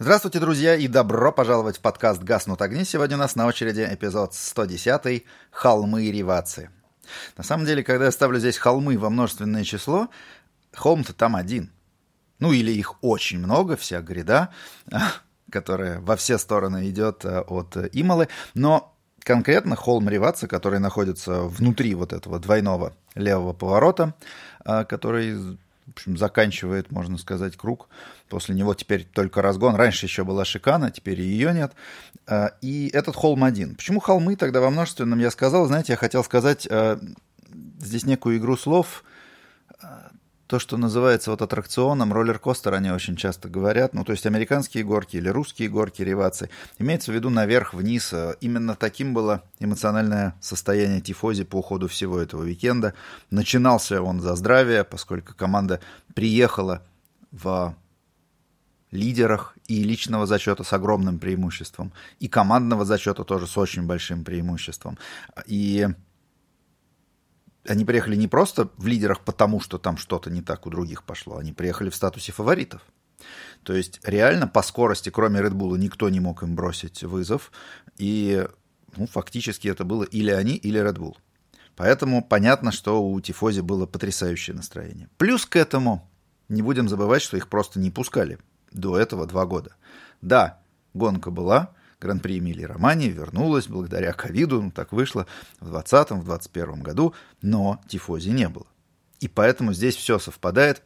Здравствуйте, друзья, и добро пожаловать в подкаст «Гаснут огни». Сегодня у нас на очереди эпизод 110 «Холмы и ревации». На самом деле, когда я ставлю здесь холмы во множественное число, холм-то там один. Ну, или их очень много, вся гряда, которая во все стороны идет э, от Ималы. Но конкретно холм Реваца, который находится внутри вот этого двойного левого поворота, э, который в общем, заканчивает, можно сказать, круг. После него теперь только разгон. Раньше еще была шикана, теперь ее нет. А, и этот холм один. Почему холмы тогда во множественном? Я сказал, знаете, я хотел сказать а, здесь некую игру слов то, что называется вот аттракционом, роллер-костер, они очень часто говорят, ну, то есть американские горки или русские горки, ревации, имеется в виду наверх-вниз. Именно таким было эмоциональное состояние тифози по уходу всего этого уикенда. Начинался он за здравие, поскольку команда приехала в лидерах и личного зачета с огромным преимуществом, и командного зачета тоже с очень большим преимуществом. И они приехали не просто в лидерах, потому что там что-то не так у других пошло, они приехали в статусе фаворитов. То есть реально по скорости, кроме Red Bull, никто не мог им бросить вызов. И ну, фактически это было или они, или Red Bull. Поэтому понятно, что у Тифози было потрясающее настроение. Плюс к этому не будем забывать, что их просто не пускали до этого два года. Да, гонка была, Гран-при Эмилии Романи вернулась благодаря ковиду, ну так вышло в 2020, в 2021 году, но тифози не было. И поэтому здесь все совпадает.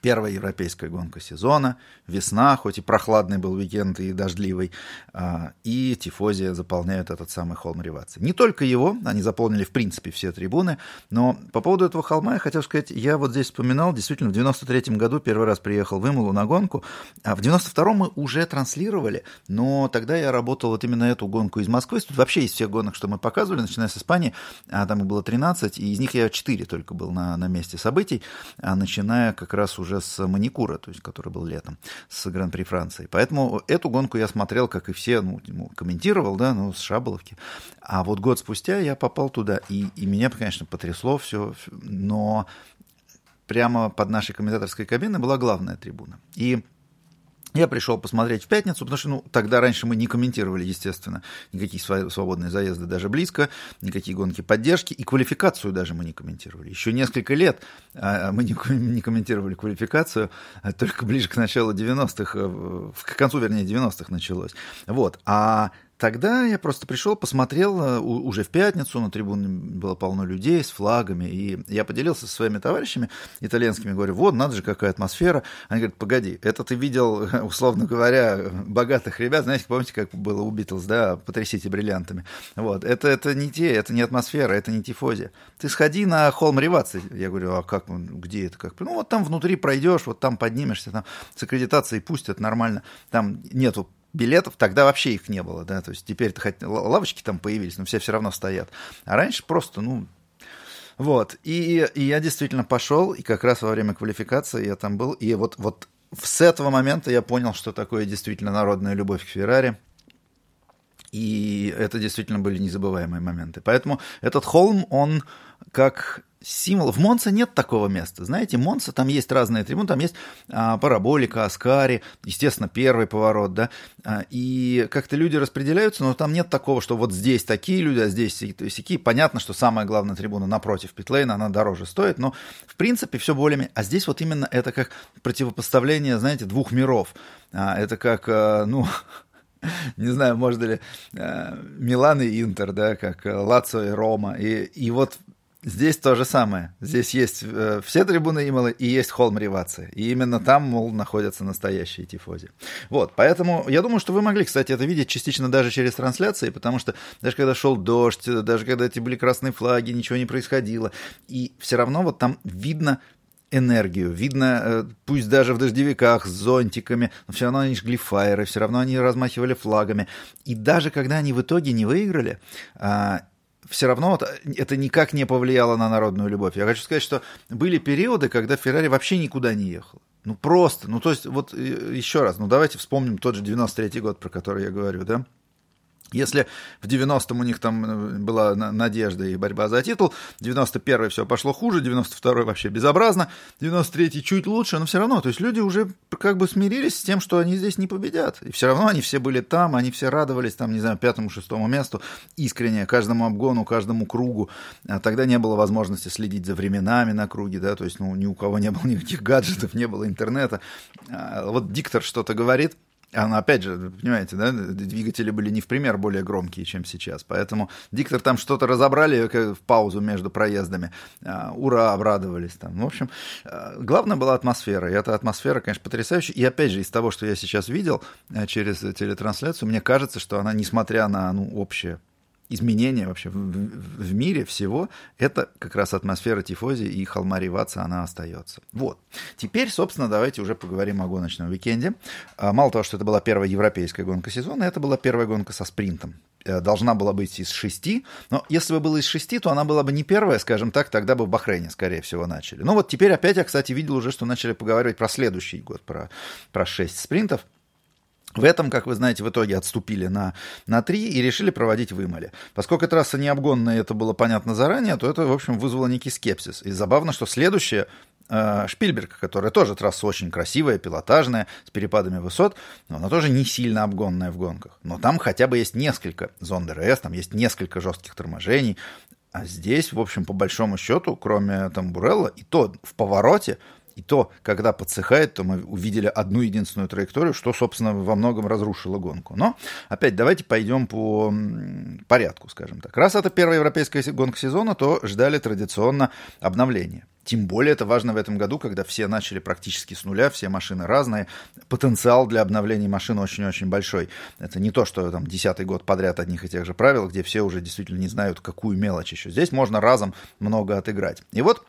Первая европейская гонка сезона, весна, хоть и прохладный был уикенд и дождливый, а, и Тифозия заполняют этот самый холм Ревации. Не только его, они заполнили в принципе все трибуны, но по поводу этого холма я хотел сказать, я вот здесь вспоминал, действительно, в 93 году первый раз приехал в Ималу на гонку, а в 92-м мы уже транслировали, но тогда я работал вот именно эту гонку из Москвы, тут вообще из всех гонок, что мы показывали, начиная с Испании, а там их было 13, и из них я 4 только был на, на месте событий, а начиная как раз уже уже с Маникура, то есть, который был летом, с Гран-при Франции. Поэтому эту гонку я смотрел, как и все, ну, ну, комментировал, да, ну, с Шаболовки. А вот год спустя я попал туда, и, и меня, конечно, потрясло все, но прямо под нашей комментаторской кабиной была главная трибуна. И я пришел посмотреть в пятницу, потому что ну, тогда раньше мы не комментировали, естественно, никакие свободные заезды даже близко, никакие гонки поддержки, и квалификацию даже мы не комментировали. Еще несколько лет а, мы не комментировали квалификацию, а только ближе к началу 90-х, э, к концу, вернее, 90-х началось. Вот. А Тогда я просто пришел, посмотрел э, уже в пятницу, на трибуне было полно людей с флагами, и я поделился со своими товарищами итальянскими, говорю, вот, надо же, какая атмосфера. Они говорят, погоди, это ты видел, условно говоря, богатых ребят, знаете, помните, как было у Битлз, да, потрясите бриллиантами. Вот, это, это не те, это не атмосфера, это не тифозия. Ты сходи на холм Ревации. Я говорю, а как, где это, как? Ну, вот там внутри пройдешь, вот там поднимешься, там с аккредитацией пустят нормально, там нету билетов, тогда вообще их не было, да, то есть теперь-то хоть лавочки там появились, но все все равно стоят. А раньше просто, ну, вот, и, и я действительно пошел, и как раз во время квалификации я там был, и вот, вот с этого момента я понял, что такое действительно народная любовь к Феррари, и это действительно были незабываемые моменты. Поэтому этот холм, он как символ. В Монце нет такого места. Знаете, Монца там есть разные трибуны, там есть а, параболика, Аскари, естественно, первый поворот, да, а, и как-то люди распределяются, но там нет такого, что вот здесь такие люди, а здесь такие. Понятно, что самая главная трибуна напротив Питлейна, она дороже стоит, но в принципе все более... А здесь вот именно это как противопоставление, знаете, двух миров. А, это как, а, ну, не знаю, можно ли э, Милан и Интер, да, как Лацо и Рома. И, и вот Здесь то же самое. Здесь есть э, все трибуны Ималы и есть холм Ревации. И именно там, мол, находятся настоящие тифози. Вот, поэтому я думаю, что вы могли, кстати, это видеть частично даже через трансляции, потому что даже когда шел дождь, даже когда эти были красные флаги, ничего не происходило. И все равно вот там видно энергию. Видно, э, пусть даже в дождевиках с зонтиками, но все равно они жгли фаеры, все равно они размахивали флагами. И даже когда они в итоге не выиграли, а, все равно вот это никак не повлияло на народную любовь. Я хочу сказать, что были периоды, когда Феррари вообще никуда не ехал. Ну просто, ну то есть вот еще раз, ну давайте вспомним тот же 93-й год, про который я говорю, да. Если в 90-м у них там э, была надежда и борьба за титул, 91-й все пошло хуже, 92-й вообще безобразно, 93-й чуть лучше, но все равно, то есть люди уже как бы смирились с тем, что они здесь не победят. И все равно они все были там, они все радовались там, не знаю, пятому, шестому месту, искренне, каждому обгону, каждому кругу. А тогда не было возможности следить за временами на круге, да, то есть ну, ни у кого не было никаких гаджетов, не было интернета. А вот диктор что-то говорит, она, опять же, понимаете, да, двигатели были не в пример более громкие, чем сейчас. Поэтому диктор там что-то разобрали в паузу между проездами. А, ура, обрадовались там. В общем, а, главное была атмосфера. И эта атмосфера, конечно, потрясающая. И опять же, из того, что я сейчас видел э, через телетрансляцию, мне кажется, что она, несмотря на ну, общее изменения вообще в, в мире всего, это как раз атмосфера тифози и холма Риваца, она остается. Вот. Теперь, собственно, давайте уже поговорим о гоночном уикенде. А, мало того, что это была первая европейская гонка сезона, это была первая гонка со спринтом. Э, должна была быть из шести, но если бы была из шести, то она была бы не первая, скажем так, тогда бы в Бахрейне, скорее всего, начали. Ну вот теперь опять я, кстати, видел уже, что начали поговаривать про следующий год, про, про шесть спринтов. В этом, как вы знаете, в итоге отступили на, на 3 и решили проводить в. Поскольку трасса не обгонная, это было понятно заранее, то это, в общем, вызвало некий скепсис. И забавно, что следующее э, Шпильберг, которая тоже трасса очень красивая, пилотажная, с перепадами высот, но она тоже не сильно обгонная в гонках. Но там хотя бы есть несколько зон ДРС, там есть несколько жестких торможений. А здесь, в общем, по большому счету, кроме там Бурелла, и то в повороте и то, когда подсыхает, то мы увидели одну единственную траекторию, что, собственно, во многом разрушило гонку. Но, опять, давайте пойдем по порядку, скажем так. Раз это первая европейская гонка сезона, то ждали традиционно обновления. Тем более это важно в этом году, когда все начали практически с нуля, все машины разные. Потенциал для обновления машин очень-очень большой. Это не то, что там десятый год подряд одних и тех же правил, где все уже действительно не знают, какую мелочь еще. Здесь можно разом много отыграть. И вот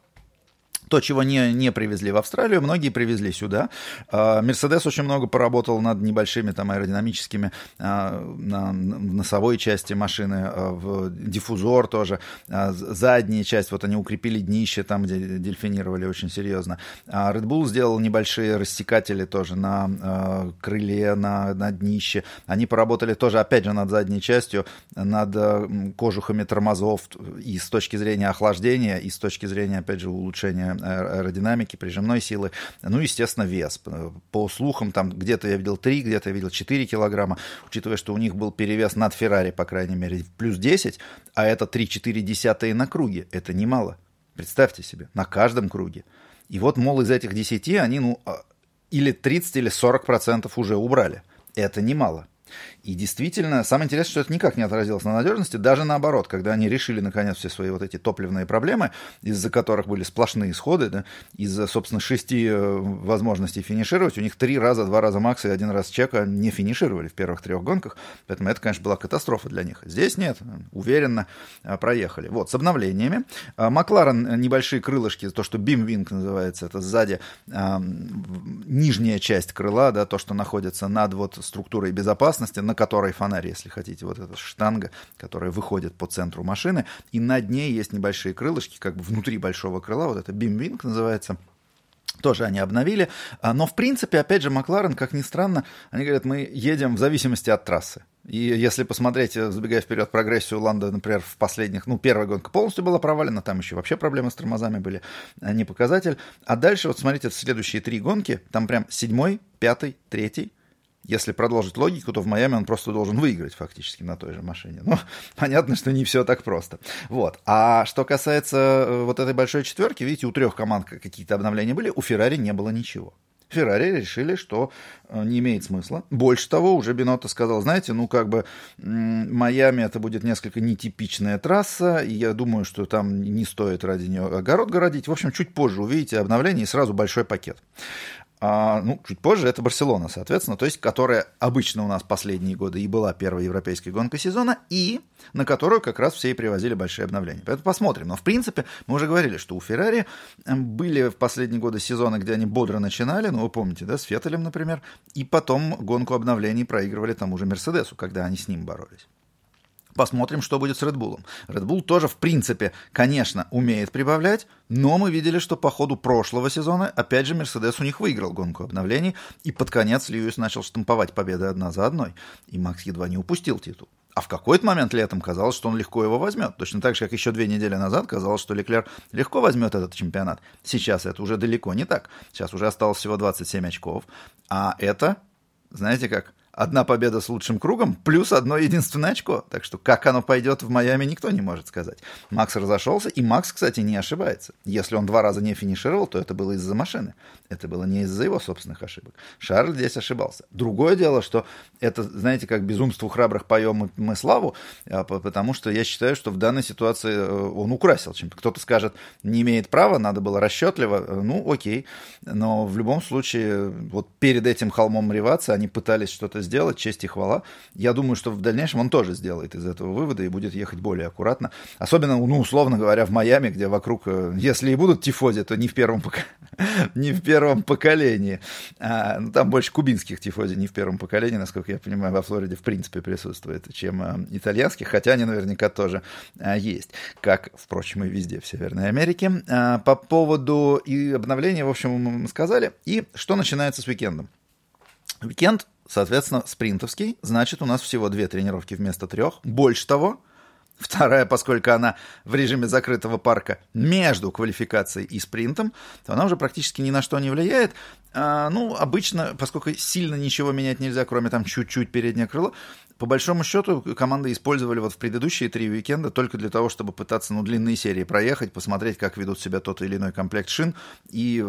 то, чего не, не привезли в Австралию, многие привезли сюда. Мерседес очень много поработал над небольшими там аэродинамическими а, на носовой части машины, а, в диффузор тоже, а, задняя часть, вот они укрепили днище там, где дельфинировали очень серьезно. Red Bull сделал небольшие рассекатели тоже на крыле, на, на днище. Они поработали тоже, опять же, над задней частью, над кожухами тормозов и с точки зрения охлаждения, и с точки зрения, опять же, улучшения аэродинамики, прижимной силы, ну, естественно, вес. По слухам, там где-то я видел 3, где-то я видел 4 килограмма, учитывая, что у них был перевес над Феррари, по крайней мере, плюс 10, а это 3-4 десятые на круге, это немало. Представьте себе, на каждом круге. И вот, мол, из этих 10 они, ну, а, или 30, или 40 процентов уже убрали. Это немало. И действительно, самое интересное, что это никак не отразилось на надежности, даже наоборот, когда они решили, наконец, все свои вот эти топливные проблемы, из-за которых были сплошные исходы, да, из-за, собственно, шести э, возможностей финишировать, у них три раза, два раза Макс и один раз Чека не финишировали в первых трех гонках, поэтому это, конечно, была катастрофа для них. Здесь нет, уверенно э, проехали. Вот, с обновлениями. Э, Макларен небольшие крылышки, то, что бимвинг называется, это сзади э, нижняя часть крыла, да, то, что находится над вот структурой безопасности, на которой фонарь, если хотите, вот эта штанга, которая выходит по центру машины, и над ней есть небольшие крылышки, как бы внутри большого крыла, вот это бимвинг называется, тоже они обновили. А, но, в принципе, опять же, Макларен, как ни странно, они говорят, мы едем в зависимости от трассы. И если посмотреть, забегая вперед, прогрессию Ланда, например, в последних, ну, первая гонка полностью была провалена, там еще вообще проблемы с тормозами были, а не показатель. А дальше, вот смотрите, следующие три гонки, там прям седьмой, пятый, третий, если продолжить логику, то в Майами он просто должен выиграть фактически на той же машине. Но понятно, что не все так просто. Вот. А что касается э, вот этой большой четверки, видите, у трех команд какие-то обновления были, у Феррари не было ничего. Феррари решили, что э, не имеет смысла. Больше того, уже Бинотто сказал, знаете, ну как бы Майами это будет несколько нетипичная трасса, и я думаю, что там не стоит ради нее огород городить. В общем, чуть позже увидите обновление и сразу большой пакет а, ну, чуть позже это Барселона, соответственно, то есть, которая обычно у нас последние годы и была первой европейской гонкой сезона, и на которую как раз все и привозили большие обновления. Поэтому посмотрим. Но, в принципе, мы уже говорили, что у Феррари были в последние годы сезоны, где они бодро начинали, ну, вы помните, да, с Феттелем, например, и потом гонку обновлений проигрывали тому же Мерседесу, когда они с ним боролись. Посмотрим, что будет с Red Bull. Red Bull тоже, в принципе, конечно, умеет прибавлять, но мы видели, что по ходу прошлого сезона, опять же, Мерседес у них выиграл гонку обновлений, и под конец Льюис начал штамповать победы одна за одной, и Макс едва не упустил титул. А в какой-то момент летом казалось, что он легко его возьмет. Точно так же, как еще две недели назад казалось, что Леклер легко возьмет этот чемпионат. Сейчас это уже далеко не так. Сейчас уже осталось всего 27 очков. А это, знаете как, одна победа с лучшим кругом плюс одно единственное очко. Так что как оно пойдет в Майами, никто не может сказать. Макс разошелся, и Макс, кстати, не ошибается. Если он два раза не финишировал, то это было из-за машины. Это было не из-за его собственных ошибок. Шарль здесь ошибался. Другое дело, что это, знаете, как безумству храбрых поем мы славу, а, потому что я считаю, что в данной ситуации э, он украсил чем-то. Кто-то скажет, не имеет права, надо было расчетливо. Э, ну, окей. Но в любом случае, вот перед этим холмом Риваца они пытались что-то сделать, честь и хвала. Я думаю, что в дальнейшем он тоже сделает из этого вывода и будет ехать более аккуратно. Особенно, ну, условно говоря, в Майами, где вокруг, э, если и будут тифози, то не в первом, не в первом поколении. А, ну, там больше кубинских тифози, не в первом поколении, насколько я понимаю, во Флориде в принципе присутствует, чем а, итальянских, хотя они наверняка тоже а, есть, как, впрочем, и везде в Северной Америке. А, по поводу и обновления, в общем, мы сказали. И что начинается с уикендом? Уикенд Соответственно, спринтовский, значит, у нас всего две тренировки вместо трех. Больше того, Вторая, поскольку она в режиме закрытого парка между квалификацией и спринтом, то она уже практически ни на что не влияет. А, ну, обычно, поскольку сильно ничего менять нельзя, кроме там чуть-чуть переднее крыло, по большому счету, команды использовали вот в предыдущие три уикенда только для того, чтобы пытаться, ну, длинные серии проехать, посмотреть, как ведут себя тот или иной комплект шин и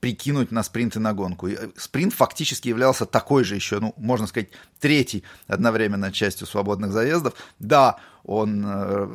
прикинуть на спринт и на гонку. И э, спринт фактически являлся такой же еще, ну, можно сказать, третий одновременно частью свободных заездов. Да, он э,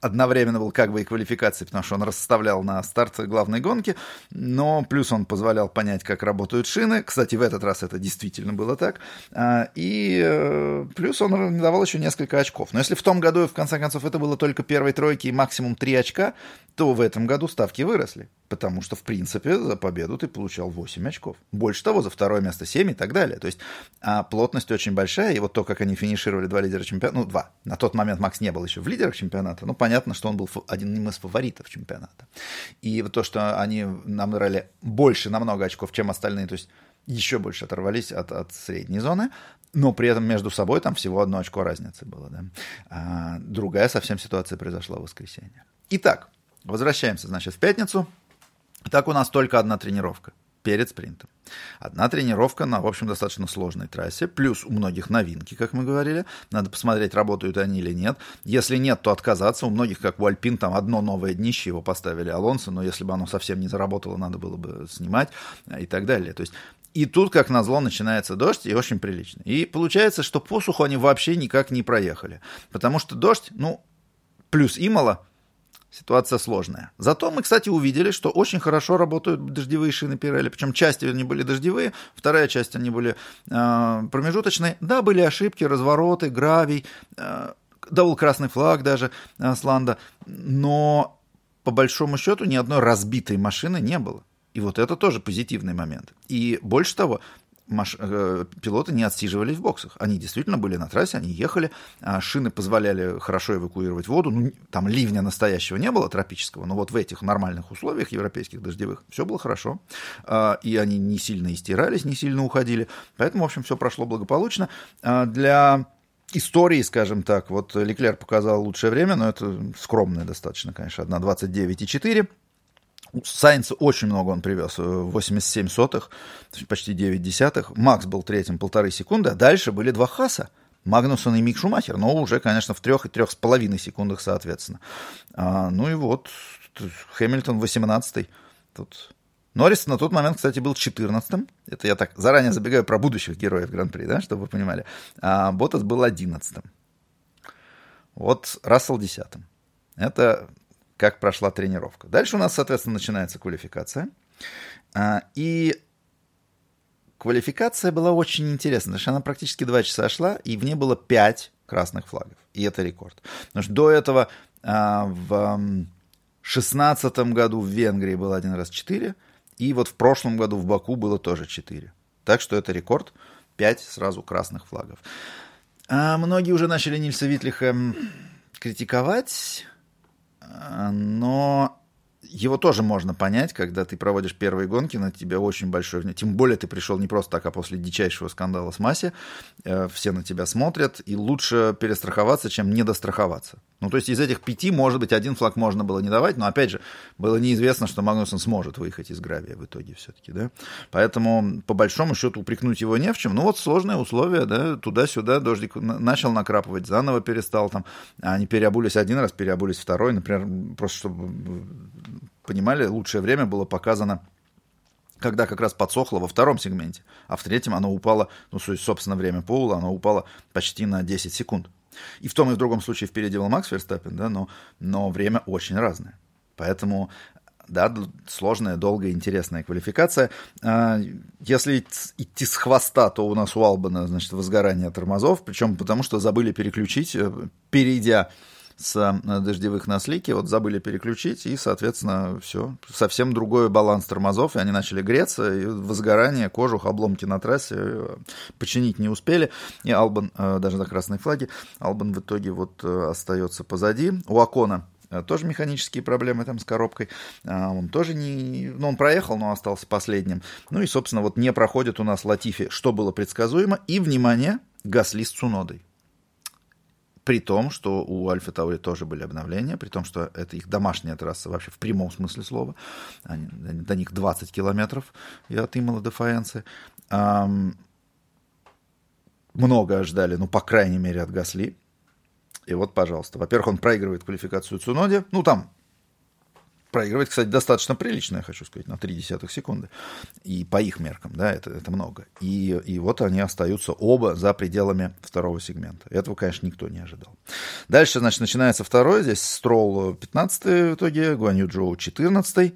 одновременно был как бы и квалификацией, потому что он расставлял на старт главной гонки, но плюс он позволял понять, как работают шины. Кстати, в этот раз это действительно было так. А, и э, плюс он давал еще несколько очков. Но если в том году, в конце концов, это было только первой тройки и максимум три очка, то в этом году ставки выросли. Потому что, в принципе, за победу ты получал 8 очков. Больше того, за второе место 7 и так далее. То есть а плотность очень большая. И вот то, как они финишировали два лидера чемпионата, ну, два. На тот момент Макс не был еще в лидерах чемпионата. Ну, понятно, что он был одним из фаворитов чемпионата. И вот то, что они набрали больше намного очков, чем остальные, то есть еще больше оторвались от, от средней зоны, но при этом между собой там всего одно очко разницы было. Да? А другая совсем ситуация произошла в воскресенье. Итак, возвращаемся, значит, в пятницу. Так у нас только одна тренировка перед спринтом. Одна тренировка на, в общем, достаточно сложной трассе, плюс у многих новинки, как мы говорили. Надо посмотреть, работают они или нет. Если нет, то отказаться. У многих, как у Альпин, там одно новое днище, его поставили Алонсо, но если бы оно совсем не заработало, надо было бы снимать и так далее. То есть и тут, как назло, начинается дождь, и очень прилично. И получается, что по суху они вообще никак не проехали. Потому что дождь, ну, плюс Имала, Ситуация сложная. Зато мы, кстати, увидели, что очень хорошо работают дождевые шины Пирелли. Причем часть они были дождевые, вторая часть они были э, промежуточные. Да, были ошибки, развороты, гравий, э, да, был красный флаг даже э, с Ланда. Но по большому счету ни одной разбитой машины не было. И вот это тоже позитивный момент. И больше того, маш... Э, пилоты не отсиживались в боксах. Они действительно были на трассе, они ехали, а шины позволяли хорошо эвакуировать воду. Ну, там ливня настоящего не было тропического, но вот в этих нормальных условиях европейских дождевых все было хорошо. А, и они не сильно истирались, не сильно уходили. Поэтому, в общем, все прошло благополучно. А, для истории, скажем так, вот Леклер показал лучшее время, но это скромное достаточно, конечно, 1.29,4. Сайнс очень много он привез, 87 э, сотых, почти 9 десятых. Макс был третьим полторы секунды, а дальше были два Хаса. Магнусон и Мик Шумахер, но уже, конечно, в трех и трех с половиной секундах, соответственно. А, ну и вот Хэмилтон 18-й. Тут Норрис на тот момент, кстати, был 14-м. Это я так заранее забегаю про будущих героев Гран-при, да, чтобы вы понимали. А Ботас был 11-м. Вот Рассел 10-м. Это как прошла тренировка. Дальше у нас, соответственно, начинается квалификация. А, и квалификация была очень интересна, потому она практически два часа шла, и в ней было пять красных флагов. И это рекорд. Потому что до этого а, в шестнадцатом году в Венгрии было один раз четыре, и вот в прошлом году в Баку было тоже четыре. Так что это рекорд. Пять сразу красных флагов. А многие уже начали Нильса Витлиха критиковать но его тоже можно понять, когда ты проводишь первые гонки, на тебя очень большой внимание. Тем более ты пришел не просто так, а после дичайшего скандала с Масси. Э, все на тебя смотрят, и лучше перестраховаться, чем недостраховаться. Ну, то есть из этих пяти, может быть, один флаг можно было не давать, но, опять же, было неизвестно, что Магнусон сможет выехать из гравия в итоге все-таки, да. Поэтому, по большому счету, упрекнуть его не в чем. Ну, вот сложные условия, да, туда-сюда дождик начал накрапывать, заново перестал там. Они переобулись один раз, переобулись второй, например, просто чтобы понимали, лучшее время было показано когда как раз подсохло во втором сегменте, а в третьем оно упало, ну, собственно, время Поула, оно упало почти на 10 секунд. И в том и в другом случае впереди был Макс Верстаппин, да, но, но время очень разное. Поэтому да, сложная, долгая, интересная квалификация. А, если идти с хвоста, то у нас у Албана, значит, возгорание тормозов, причем потому что забыли переключить, э, перейдя с э, дождевых на вот забыли переключить, и, соответственно, все, совсем другой баланс тормозов, и они начали греться, и возгорание, кожух, обломки на трассе э, починить не успели, и Албан, э, даже на красной флаге, Албан в итоге вот остается позади. У Акона тоже механические проблемы там с коробкой. Он тоже не... Ну, он проехал, но остался последним. Ну и, собственно, вот не проходит у нас Латифи, что было предсказуемо. И, внимание, Гасли с Цунодой. При том, что у Альфа Таури тоже были обновления, при том, что это их домашняя трасса вообще в прямом смысле слова. Они, до них 20 километров и от Имала до Фаенции. Эм, много ждали, ну, по крайней мере, от Гасли. И вот, пожалуйста. Во-первых, он проигрывает квалификацию Цуноде. Ну, там проигрывать, кстати, достаточно прилично, я хочу сказать, на 0,3 секунды. И по их меркам, да, это, это много. И, и вот они остаются оба за пределами второго сегмента. Этого, конечно, никто не ожидал. Дальше, значит, начинается второй. Здесь Стролл 15 в итоге, Гуанью Джоу 14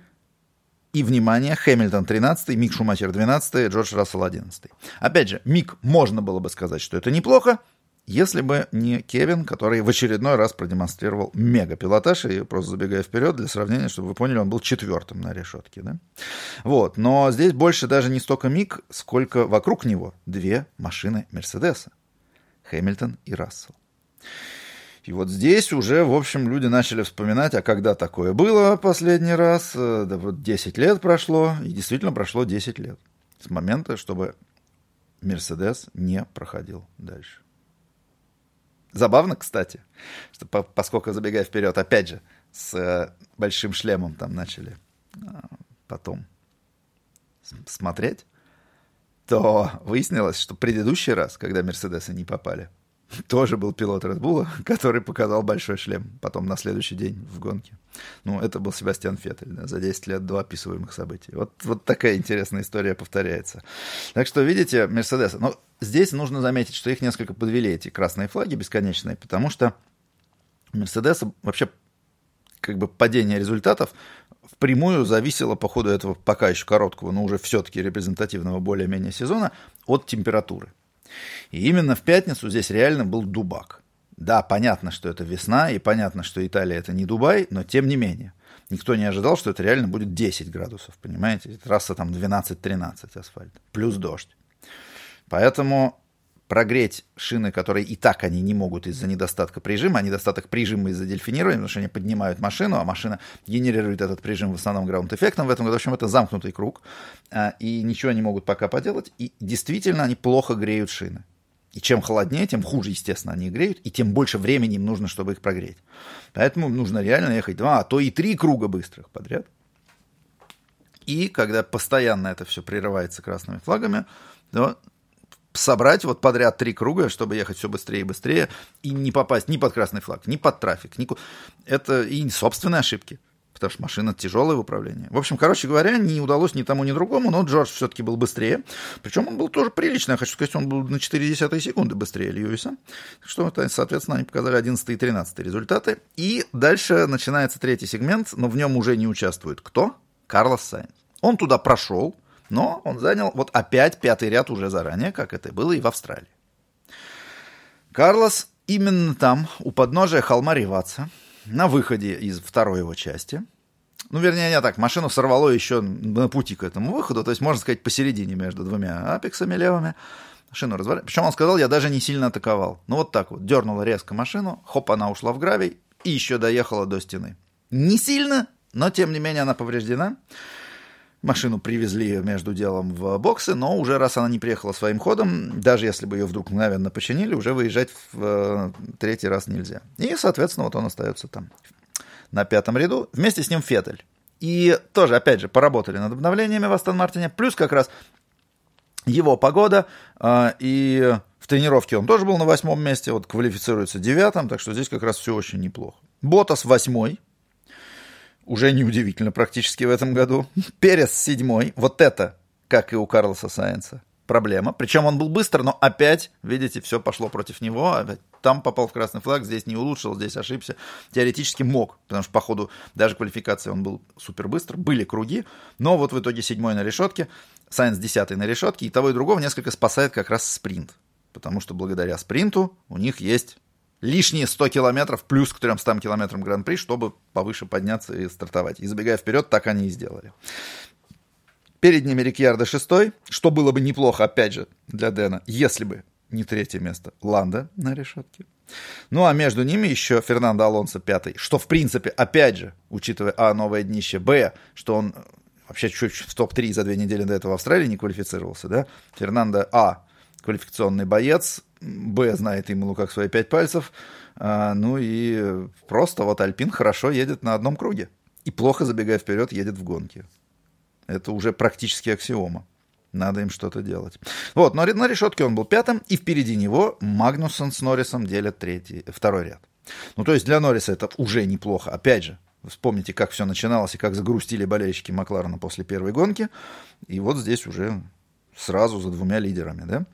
и, внимание, Хэмилтон 13 Мик Шумахер 12 Джордж Рассел 11 Опять же, Мик можно было бы сказать, что это неплохо, если бы не Кевин, который в очередной раз продемонстрировал мега-пилотаж, и просто забегая вперед, для сравнения, чтобы вы поняли, он был четвертым на решетке. Да? Вот. Но здесь больше даже не столько Мик, сколько вокруг него две машины Мерседеса. Хэмилтон и Рассел. И вот здесь уже, в общем, люди начали вспоминать, а когда такое было последний раз? Э, да вот 10 лет прошло, и действительно прошло 10 лет с момента, чтобы Мерседес не проходил дальше. Забавно, кстати, что по, поскольку, забегая вперед, опять же, с э, большим шлемом там начали э, потом смотреть, то выяснилось, что предыдущий раз, когда Мерседесы не попали, тоже был пилот Bull, который показал большой шлем потом на следующий день в гонке. Ну, это был Себастьян Феттель, да, за 10 лет до описываемых событий. Вот, вот такая интересная история повторяется. Так что, видите, Мерседесы. Но здесь нужно заметить, что их несколько подвели, эти красные флаги бесконечные, потому что Мерседеса вообще как бы падение результатов впрямую зависело по ходу этого пока еще короткого, но уже все-таки репрезентативного более-менее сезона от температуры. И именно в пятницу здесь реально был дубак. Да, понятно, что это весна, и понятно, что Италия это не Дубай, но тем не менее. Никто не ожидал, что это реально будет 10 градусов, понимаете? Трасса там 12-13 асфальт, плюс дождь. Поэтому прогреть шины, которые и так они не могут из-за недостатка прижима, а недостаток прижима из-за дельфинирования, потому что они поднимают машину, а машина генерирует этот прижим в основном граунд-эффектом. В этом году, в общем, это замкнутый круг, а, и ничего не могут пока поделать. И действительно, они плохо греют шины. И чем холоднее, тем хуже, естественно, они греют, и тем больше времени им нужно, чтобы их прогреть. Поэтому нужно реально ехать два, а то и три круга быстрых подряд. И когда постоянно это все прерывается красными флагами, то собрать вот подряд три круга, чтобы ехать все быстрее и быстрее, и не попасть ни под красный флаг, ни под трафик. Ни... Это и собственные ошибки, потому что машина тяжелая в управлении. В общем, короче говоря, не удалось ни тому, ни другому, но Джордж все-таки был быстрее. Причем он был тоже приличный, я хочу сказать, он был на 0,4 секунды быстрее Льюиса. Что, соответственно, они показали 11 и 13 результаты. И дальше начинается третий сегмент, но в нем уже не участвует кто? Карлос Сайнс. Он туда прошел, но он занял вот опять пятый ряд уже заранее, как это было и в Австралии. Карлос именно там, у подножия холма Риваца, на выходе из второй его части, ну, вернее, не так, машину сорвало еще на пути к этому выходу, то есть, можно сказать, посередине между двумя апексами левыми, машину разворачивали. Причем он сказал, я даже не сильно атаковал. Ну, вот так вот, дернула резко машину, хоп, она ушла в гравий и еще доехала до стены. Не сильно, Но, тем не менее, она повреждена. Машину привезли между делом в боксы, но уже раз она не приехала своим ходом, даже если бы ее вдруг мгновенно починили, уже выезжать в э, третий раз нельзя. И, соответственно, вот он остается там на пятом ряду. Вместе с ним Феттель. И тоже, опять же, поработали над обновлениями в Астон Мартине. Плюс как раз его погода. Э, и в тренировке он тоже был на восьмом месте. Вот квалифицируется девятым. Так что здесь как раз все очень неплохо. Ботас восьмой. Уже неудивительно практически в этом году. Перес седьмой. Вот это, как и у Карлоса Сайенса, проблема. Причем он был быстр, но опять, видите, все пошло против него. Там попал в красный флаг, здесь не улучшил, здесь ошибся. Теоретически мог, потому что по ходу даже квалификации он был супер быстр. Были круги, но вот в итоге седьмой на решетке, Сайенс десятый на решетке. И того и другого несколько спасает как раз спринт. Потому что благодаря спринту у них есть лишние 100 километров плюс к 300 километрам Гран-при, чтобы повыше подняться и стартовать. И забегая вперед, так они и сделали. Перед ними Рикьярдо шестой, что было бы неплохо, опять же, для Дэна, если бы не третье место Ланда на решетке. Ну а между ними еще Фернандо Алонсо пятый, что в принципе, опять же, учитывая А, новое днище, Б, что он вообще чуть в топ-3 за две недели до этого в Австралии не квалифицировался, да, Фернандо А, квалификационный боец, Б знает ему как свои пять пальцев. А, ну и просто вот Альпин хорошо едет на одном круге. И плохо, забегая вперед, едет в гонке. Это уже практически аксиома. Надо им что-то делать. Вот, но на решетке он был пятым, и впереди него Магнусон с Норрисом делят третий, второй ряд. Ну, то есть для Норриса это уже неплохо. Опять же, вспомните, как все начиналось и как загрустили болельщики Макларена после первой гонки. И вот здесь уже сразу за двумя лидерами, да?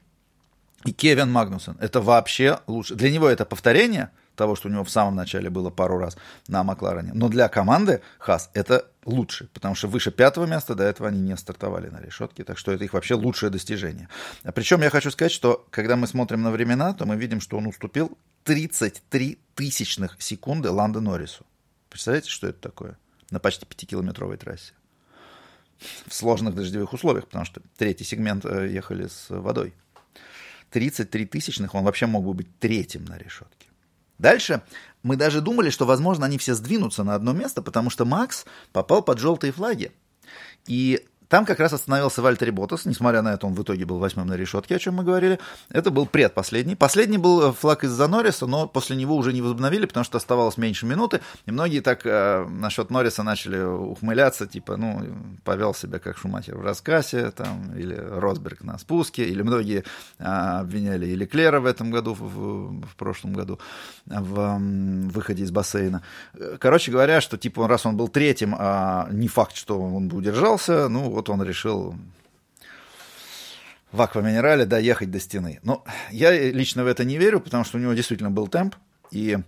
И Кевин Магнусон. Это вообще лучше. Для него это повторение того, что у него в самом начале было пару раз на Макларене. Но для команды Хас это лучше, потому что выше пятого места до этого они не стартовали на решетке, так что это их вообще лучшее достижение. Причем я хочу сказать, что когда мы смотрим на времена, то мы видим, что он уступил 33 тысячных секунды Ланда Норрису. Представляете, что это такое? На почти 5-километровой трассе. В сложных дождевых условиях, потому что третий сегмент э, ехали с водой. 33 тысячных, он вообще мог бы быть третьим на решетке. Дальше мы даже думали, что, возможно, они все сдвинутся на одно место, потому что Макс попал под желтые флаги. И там как раз остановился Вальтери Ботас, несмотря на это, он в итоге был восьмым на решетке, о чем мы говорили. Это был предпоследний. Последний был э, флаг из-за Норриса, но после него уже не возобновили, потому что оставалось меньше минуты. И многие так э, насчет Норриса начали ухмыляться, типа, ну, повел себя как Шумахер в рассказе, там, или Росберг на спуске, или многие э, обвиняли и Леклера в этом году, в, в прошлом году, в э, выходе из бассейна. Короче говоря, что, типа, раз он был третьим, а не факт, что он бы удержался, ну, вот он решил в акваминерале доехать до стены. Но я лично в это не верю, потому что у него действительно был темп, и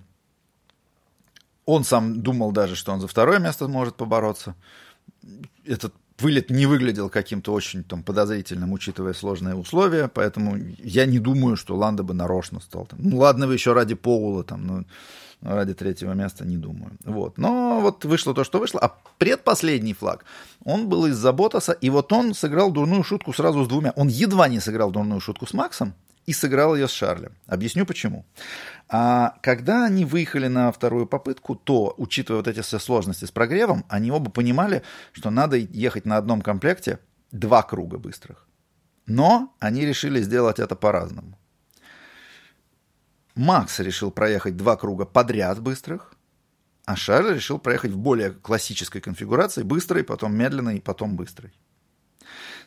он сам думал даже, что он за второе место может побороться. Этот вылет не выглядел каким-то очень там, подозрительным, учитывая сложные условия, поэтому я не думаю, что Ланда бы нарочно стал. Там. Ну ладно, вы еще ради Поула, там, но ради третьего места не думаю. Вот. Но вот вышло то, что вышло. А предпоследний флаг, он был из-за Ботаса, и вот он сыграл дурную шутку сразу с двумя. Он едва не сыграл дурную шутку с Максом, и сыграл ее с Шарлем. Объясню почему. А когда они выехали на вторую попытку, то, учитывая вот эти все сложности с прогревом, они оба понимали, что надо ехать на одном комплекте два круга быстрых. Но они решили сделать это по-разному. Макс решил проехать два круга подряд быстрых, а Шарль решил проехать в более классической конфигурации, быстрой, потом медленной, потом быстрой.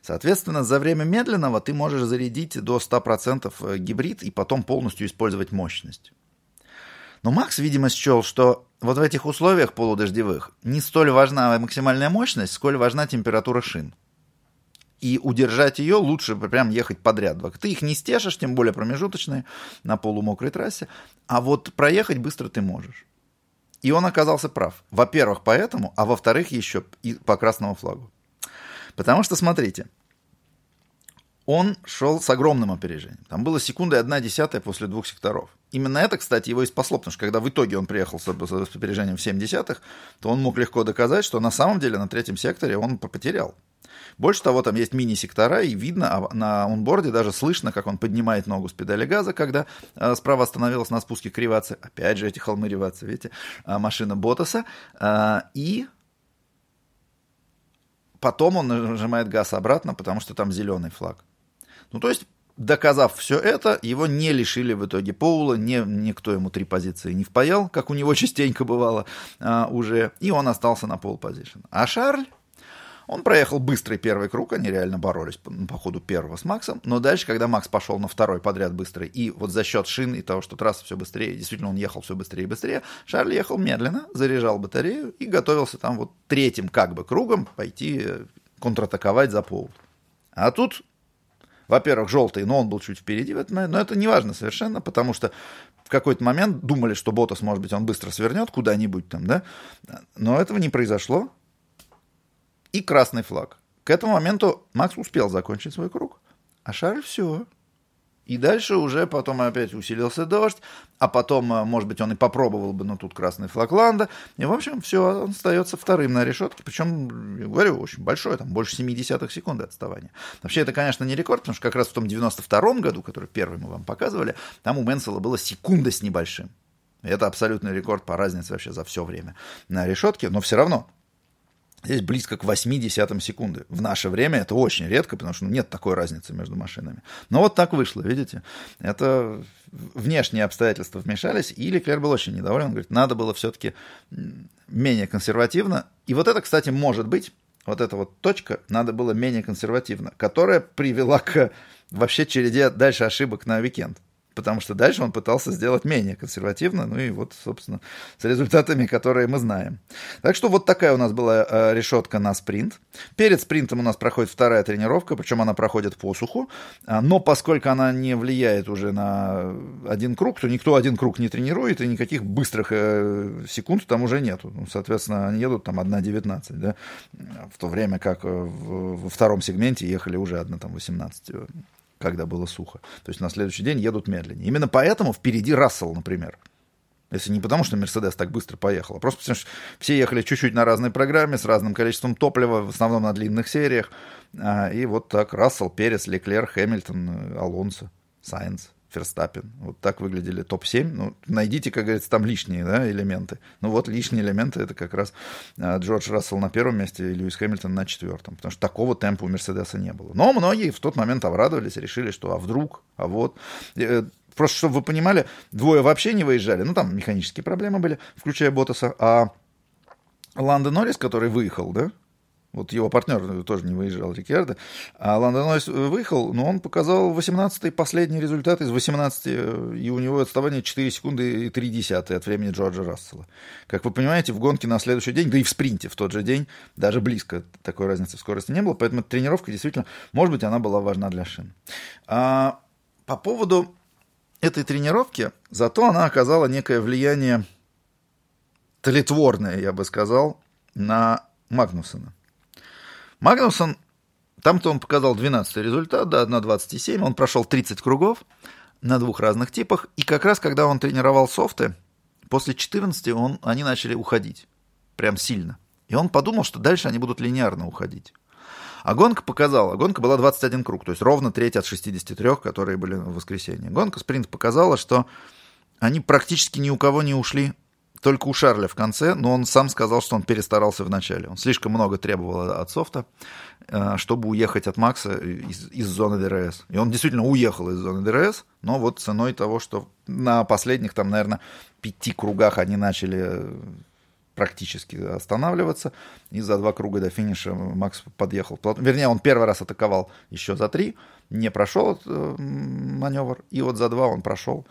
Соответственно, за время медленного ты можешь зарядить до 100% э, гибрид и потом полностью использовать мощность. Но Макс, видимо, счел, что вот в этих условиях полудождевых не столь важна максимальная мощность, сколь важна температура шин и удержать ее лучше прям ехать подряд. Ты их не стешишь, тем более промежуточные, на полумокрой трассе, а вот проехать быстро ты можешь. И он оказался прав. Во-первых, поэтому, а во-вторых, еще и по красному флагу. Потому что, смотрите, он шел с огромным опережением. Там было секунда и одна десятая после двух секторов. Именно это, кстати, его и спасло, потому что когда в итоге он приехал с, опережением в 7 десятых, то он мог легко доказать, что на самом деле на третьем секторе он потерял. Больше того, там есть мини-сектора, и видно а на онборде, даже слышно, как он поднимает ногу с педали газа, когда э, справа остановилась на спуске кривации. Опять же, эти холмы ревации, видите, э, машина Ботаса. Э, и потом он нажимает газ обратно, потому что там зеленый флаг. Ну, то есть, доказав все это, его не лишили в итоге Поула, не, никто ему три позиции не впаял, как у него частенько бывало а, уже, и он остался на пол позиции. А Шарль он проехал быстрый первый круг, они реально боролись по, по ходу первого с Максом, но дальше, когда Макс пошел на второй подряд быстрый, и вот за счет шин и того, что трасса все быстрее, действительно он ехал все быстрее и быстрее, Шарль ехал медленно, заряжал батарею и готовился там вот третьим как бы кругом пойти э, контратаковать за пол. А тут во-первых, желтый, но он был чуть впереди в этот момент, но это не важно совершенно, потому что в какой-то момент думали, что Ботас, может быть, он быстро свернет куда-нибудь там, да, но этого не произошло, и красный флаг. К этому моменту Макс успел закончить свой круг, а Шарль все. И дальше уже потом опять усилился дождь, а потом, э, может быть, он и попробовал бы, но тут красный флаг Ланда. И, в общем, все, он остается вторым на решетке. Причем, я говорю, очень большой, там больше 70 секунды отставания. Вообще, это, конечно, не рекорд, потому что как раз в том 92-м году, который первый мы вам показывали, там у Мэнсела было секунда с небольшим. Это абсолютный рекорд по разнице вообще за все время на решетке, но все равно Здесь близко к 80 секунды. В наше время это очень редко, потому что ну, нет такой разницы между машинами. Но вот так вышло, видите. Это внешние обстоятельства вмешались, и Леклер был очень недоволен. Он говорит, надо было все-таки менее консервативно. И вот это, кстати, может быть, вот эта вот точка, надо было менее консервативно, которая привела к вообще череде дальше ошибок на уикенд потому что дальше он пытался сделать менее консервативно, ну и вот, собственно, с результатами, которые мы знаем. Так что вот такая у нас была э, решетка на спринт. Перед спринтом у нас проходит вторая тренировка, причем она проходит по суху, а, но поскольку она не влияет уже на один круг, то никто один круг не тренирует, и никаких быстрых э, секунд там уже нету. Ну, соответственно, они едут там 1.19, да, в то время как э, во втором сегменте ехали уже 1.18 когда было сухо. То есть на следующий день едут медленнее. Именно поэтому впереди Рассел, например. Если не потому, что Мерседес так быстро поехал, а просто потому, что все ехали чуть-чуть на разной программе, с разным количеством топлива, в основном на длинных сериях. А, и вот так Рассел, Перес, Леклер, Хэмилтон, Алонсо, Сайенс. Ферстаппин. Вот так выглядели топ-7. Ну, найдите, как говорится, там лишние да, элементы. Ну вот лишние элементы это как раз а, Джордж Рассел на первом месте и Льюис Хэмилтон на четвертом. Потому что такого темпа у Мерседеса не было. Но многие в тот момент обрадовались, решили, что а вдруг, а вот. Э, просто, чтобы вы понимали, двое вообще не выезжали. Ну, там механические проблемы были, включая Ботаса. А Ландо Норрис, который выехал, да, вот его партнер тоже не выезжал, Рикьярдо. А Ландон Нойс выехал, но он показал 18-й последний результат из 18, и у него отставание 4 секунды и 3 десятые от времени Джорджа Рассела. Как вы понимаете, в гонке на следующий день, да и в спринте в тот же день, даже близко такой разницы в скорости не было, поэтому тренировка действительно, может быть, она была важна для шин. А по поводу этой тренировки, зато она оказала некое влияние тлетворное, я бы сказал, на Магнусона. Магнусон, там-то он показал 12 результат, да, на 27, он прошел 30 кругов на двух разных типах, и как раз когда он тренировал софты, после 14 он, они начали уходить, прям сильно. И он подумал, что дальше они будут линейно уходить. А гонка показала, гонка была 21 круг, то есть ровно треть от 63, которые были в воскресенье. Гонка спринт показала, что они практически ни у кого не ушли только у Шарля в конце, но он сам сказал, что он перестарался в начале. Он слишком много требовал от софта, э, чтобы уехать от Макса из, из зоны ДРС. И он действительно уехал из зоны ДРС, но вот ценой того, что на последних, там, наверное, пяти кругах они начали э, практически останавливаться. И за два круга до финиша Макс подъехал. Вернее, он первый раз атаковал еще за три, не прошел этот э, маневр, и вот за два он прошел.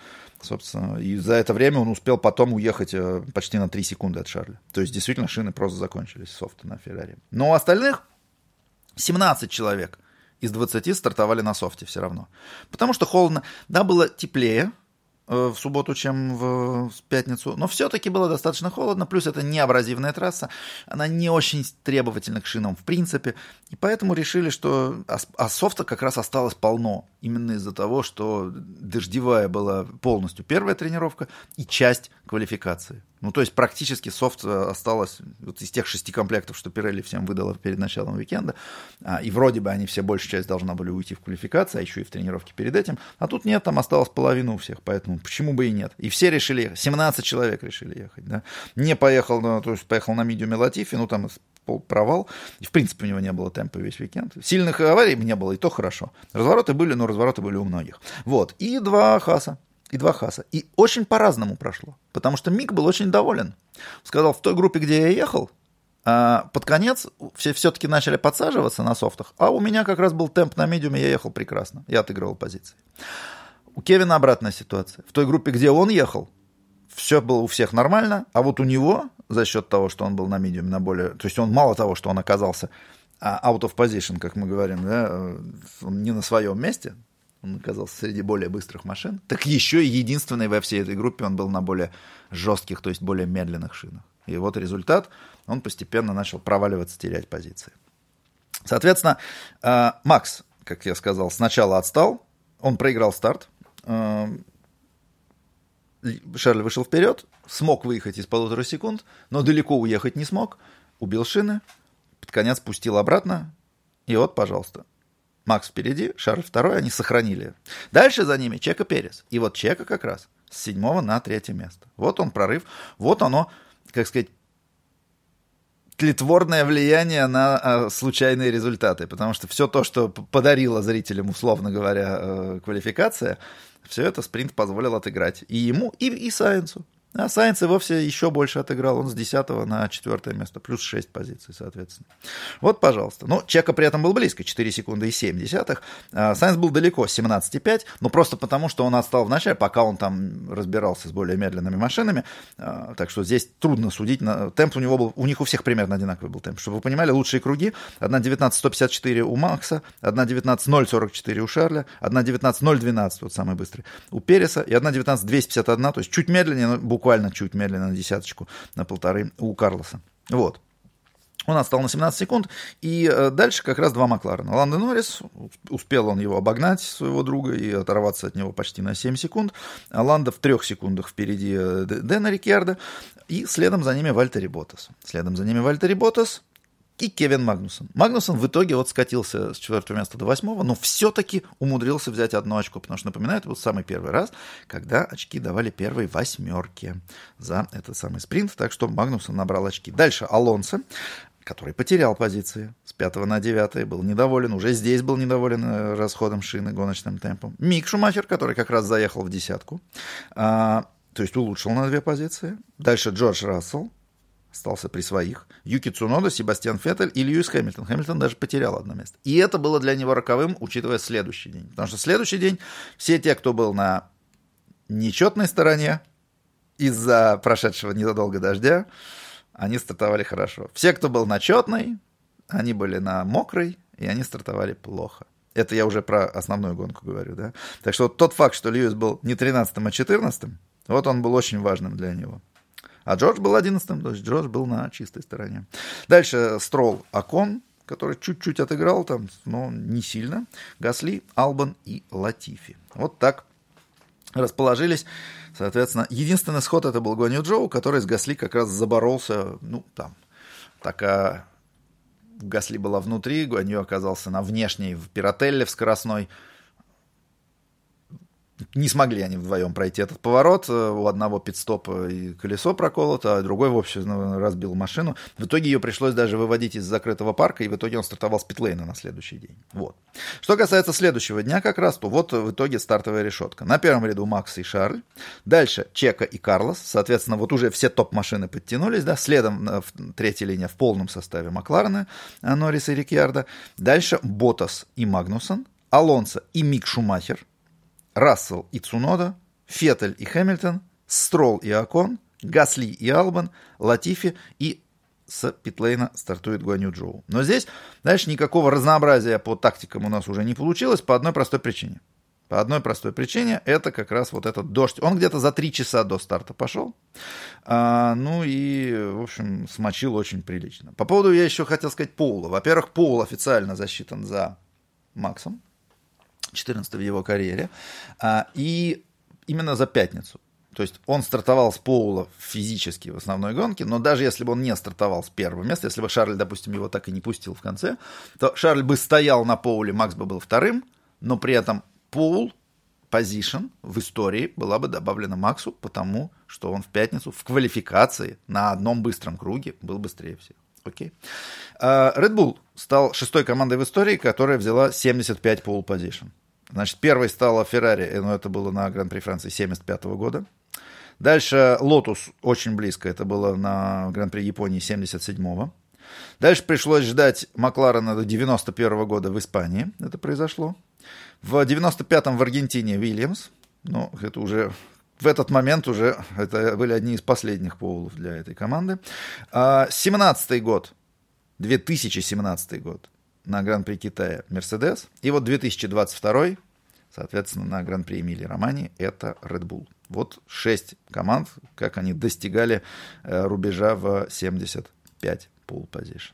Собственно, и за это время он успел потом уехать э, почти на 3 секунды от Шарля. То есть, действительно, шины просто закончились, софта на Феррари. Но у остальных 17 человек из 20 стартовали на софте все равно. Потому что холодно. Да, было теплее, в субботу, чем в пятницу. Но все-таки было достаточно холодно, плюс это не абразивная трасса, она не очень требовательна к шинам в принципе, и поэтому решили, что а софта как раз осталось полно, именно из-за того, что дождевая была полностью первая тренировка и часть квалификации. Ну, то есть практически софт э, осталось вот из тех шести комплектов, что Пирелли всем выдала перед началом уикенда, а, и вроде бы они все, большая часть должна были уйти в квалификацию, а еще и в тренировке перед этим, а тут нет, там осталось половина у всех, поэтому почему бы и нет. И все решили ехать, 17 человек решили ехать, да. Не поехал, ну, то есть поехал на медиуме Латифи, ну, там провал. И, в принципе, у него не было темпа весь уикенд. Сильных аварий не было, и то хорошо. Развороты были, но развороты были у многих. Вот. И два Хаса. И два Хаса. И очень по-разному прошло. Потому что Мик был очень доволен. Сказал, в той группе, где я ехал, а, под конец все все-таки начали подсаживаться на софтах, а у меня как раз был темп на медиуме, я ехал прекрасно, я отыгрывал позиции. У Кевина обратная ситуация. В той группе, где он ехал, все было у всех нормально, а вот у него, за счет того, что он был на медиуме, на более... То есть он мало того, что он оказался а, out of position, как мы говорим, да, э, не на своем месте, он оказался среди более быстрых машин, так еще и единственный во всей этой группе он был на более жестких, то есть более медленных шинах. И вот результат, он постепенно начал проваливаться, терять позиции. Соответственно, э, Макс, как я сказал, сначала отстал, он проиграл старт, э, Шарль вышел вперед, смог выехать из полутора секунд, но далеко уехать не смог, убил шины, под конец пустил обратно, и вот, пожалуйста, Макс впереди, Шарль второй, они сохранили. Дальше за ними Чека Перес. И вот Чека как раз с седьмого на третье место. Вот он прорыв, вот оно, как сказать, тлетворное влияние на а, случайные результаты, потому что все то, что подарило зрителям, условно говоря, э, квалификация, все это спринт позволил отыграть и ему, и, и Сайенсу. А Сайенс и вовсе еще больше отыграл. Он с 10 на 4 место, плюс 6 позиций, соответственно. Вот, пожалуйста. Но Чека при этом был близко, 4 секунды и 7 десятых. А Сайенс был далеко, 17,5, но просто потому, что он отстал в начале, пока он там разбирался с более медленными машинами. А, так что здесь трудно судить. Темп у него был, у них у всех примерно одинаковый был темп. Чтобы вы понимали, лучшие круги. 1.19.154 у Макса, 1.19.044 у Шарля, 1.19.012, вот самый быстрый, у Переса, и 1.19.251, то есть чуть медленнее, но буквально чуть медленно на десяточку, на полторы у Карлоса. Вот. Он отстал на 17 секунд, и э, дальше как раз два Макларена. Ландо Норрис, успел он его обогнать, своего друга, и оторваться от него почти на 7 секунд. Ландо в трех секундах впереди э, Дэна Рикьярда, и следом за ними Вальтери Ботас. Следом за ними Вальтери Ботас, и Кевин Магнусон. Магнусон в итоге вот скатился с четвертого места до восьмого, но все-таки умудрился взять одно очко, потому что, напоминаю, это был самый первый раз, когда очки давали первой восьмерке за этот самый спринт, так что Магнусон набрал очки. Дальше Алонсо, который потерял позиции с пятого на девятое, был недоволен, уже здесь был недоволен э, расходом шины, гоночным темпом. Мик Шумахер, который как раз заехал в десятку, а, то есть улучшил на две позиции. Дальше Джордж Рассел, остался при своих. Юки Цунода, Себастьян Феттель и Льюис Хэмилтон. Хэмилтон даже потерял одно место. И это было для него роковым, учитывая следующий день. Потому что следующий день все те, кто был на нечетной стороне из-за прошедшего незадолго дождя, они стартовали хорошо. Все, кто был на четной, они были на мокрой, и они стартовали плохо. Это я уже про основную гонку говорю, да. Так что тот факт, что Льюис был не 13 а 14 вот он был очень важным для него. А Джордж был одиннадцатым, то есть Джордж был на чистой стороне. Дальше Строл Акон, который чуть-чуть отыграл там, но не сильно. Гасли, Албан и Латифи. Вот так расположились. Соответственно, единственный сход это был Гуанью Джоу, который с Гасли как раз заборолся, ну, там, такая Гасли была внутри, Гуанью оказался на внешней, в Пиротелле, в скоростной не смогли они вдвоем пройти этот поворот. Э, у одного пидстопа и колесо проколото, а другой, в общем, ну, разбил машину. В итоге ее пришлось даже выводить из закрытого парка, и в итоге он стартовал с питлейна на следующий день. Вот. Что касается следующего дня как раз, то вот в итоге стартовая решетка. На первом ряду Макс и Шарль. Дальше Чека и Карлос. Соответственно, вот уже все топ-машины подтянулись. Да? Следом э, третья линия в полном составе Макларена, э, Норриса и Рикьярда. Дальше Ботас и Магнусон. Алонсо и Мик Шумахер – Рассел и Цунода, Феттель и Хэмилтон, Строл и Акон, Гасли и Албан, Латифи и с питлейна стартует Гуаню Джоу. Но здесь дальше никакого разнообразия по тактикам у нас уже не получилось по одной простой причине. По одной простой причине, это как раз вот этот дождь. Он где-то за три часа до старта пошел. А, ну и, в общем, смочил очень прилично. По поводу, я еще хотел сказать, Поула. Во-первых, Поул официально засчитан за Максом. 14 в его карьере, а, и именно за пятницу. То есть он стартовал с Поула физически в основной гонке, но даже если бы он не стартовал с первого места, если бы Шарль, допустим, его так и не пустил в конце, то Шарль бы стоял на Поуле, Макс бы был вторым, но при этом Поул позишн в истории была бы добавлена Максу, потому что он в пятницу в квалификации на одном быстром круге был быстрее всех. Окей. А, Red Bull стал шестой командой в истории, которая взяла 75 pole position. Значит, первой стала Ferrari, но это было на Гран-при Франции 75 года. Дальше Lotus очень близко, это было на Гран-при Японии 77-го. Дальше пришлось ждать Макларена до 91 года в Испании, это произошло. В 95-м в Аргентине Вильямс, ну, это уже в этот момент уже это были одни из последних поулов для этой команды. 17-й а, год, 2017 год на Гран-при Китая Мерседес. И вот 2022, соответственно, на Гран-при Эмилии Романи это Red Bull. Вот шесть команд, как они достигали э, рубежа в 75 pole position.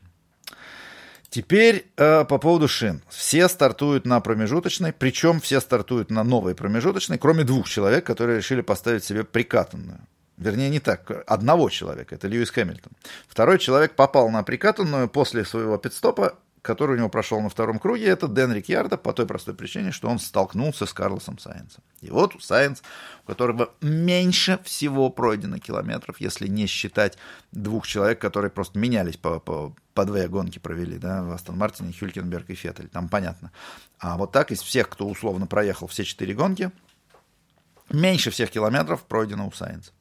Теперь э, по поводу шин. Все стартуют на промежуточной, причем все стартуют на новой промежуточной, кроме двух человек, которые решили поставить себе прикатанную. Вернее, не так, одного человека, это Льюис Хэмилтон. Второй человек попал на прикатанную после своего пидстопа который у него прошел на втором круге, это Дэн Рикьярдо по той простой причине, что он столкнулся с Карлосом Сайенсом. И вот Сайенс, у которого меньше всего пройдено километров, если не считать двух человек, которые просто менялись по, по, по две гонки провели, да, в Астон Мартине, Хюлькенберг и Феттель, там понятно. А вот так из всех, кто условно проехал все четыре гонки, меньше всех километров пройдено у Сайенса.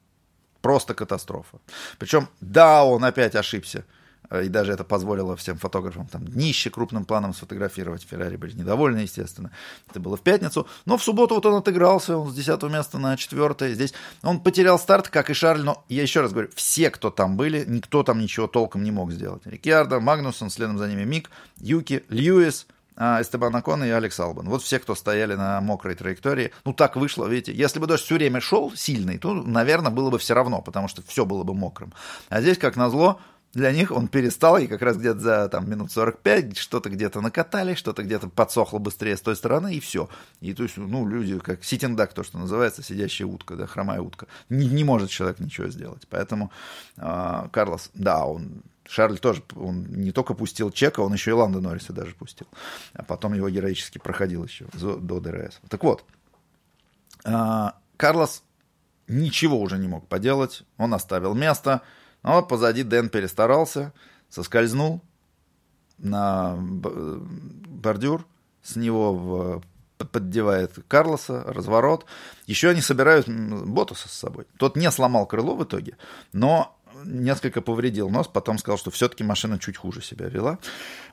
Просто катастрофа. Причем, да, он опять ошибся – и даже это позволило всем фотографам там днище крупным планом сфотографировать. Феррари были недовольны, естественно. Это было в пятницу. Но в субботу вот он отыгрался, он с 10 места на 4 здесь. Он потерял старт, как и Шарль, но я еще раз говорю, все, кто там были, никто там ничего толком не мог сделать. Рикьярдо, Магнусон, следом за ними Мик, Юки, Льюис, а, Эстебан Акон и Алекс Албан. Вот все, кто стояли на мокрой траектории. Ну, так вышло, видите. Если бы дождь все время шел сильный, то, наверное, было бы все равно, потому что все было бы мокрым. А здесь, как назло, для них он перестал, и как раз где-то за там, минут 45 что-то где-то накатали, что-то где-то подсохло быстрее с той стороны, и все. И то есть, ну, люди, как sitting duck, то, что называется, сидящая утка, да, хромая утка. Не, не может человек ничего сделать. Поэтому э, Карлос, да, он Шарль тоже, он не только пустил Чека, он еще и Ланда Норриса даже пустил. А потом его героически проходил еще до ДРС. Так вот, э, Карлос ничего уже не мог поделать, он оставил место, но позади Дэн перестарался, соскользнул на бордюр, с него в поддевает Карлоса, разворот. Еще они собирают Ботуса с собой. Тот не сломал крыло в итоге, но несколько повредил нос, потом сказал, что все-таки машина чуть хуже себя вела.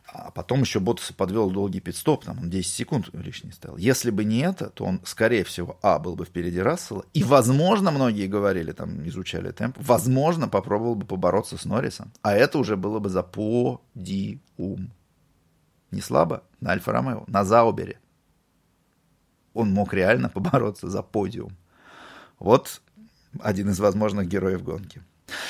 А потом еще Ботаса подвел долгий пидстоп, там он 10 секунд лишний стоял. Если бы не это, то он, скорее всего, а, был бы впереди Рассела, и, возможно, многие говорили, там, изучали темп, возможно, попробовал бы побороться с Норрисом. А это уже было бы за подиум. Не слабо на Альфа-Ромео, на Заубере. Он мог реально побороться за подиум. Вот один из возможных героев гонки.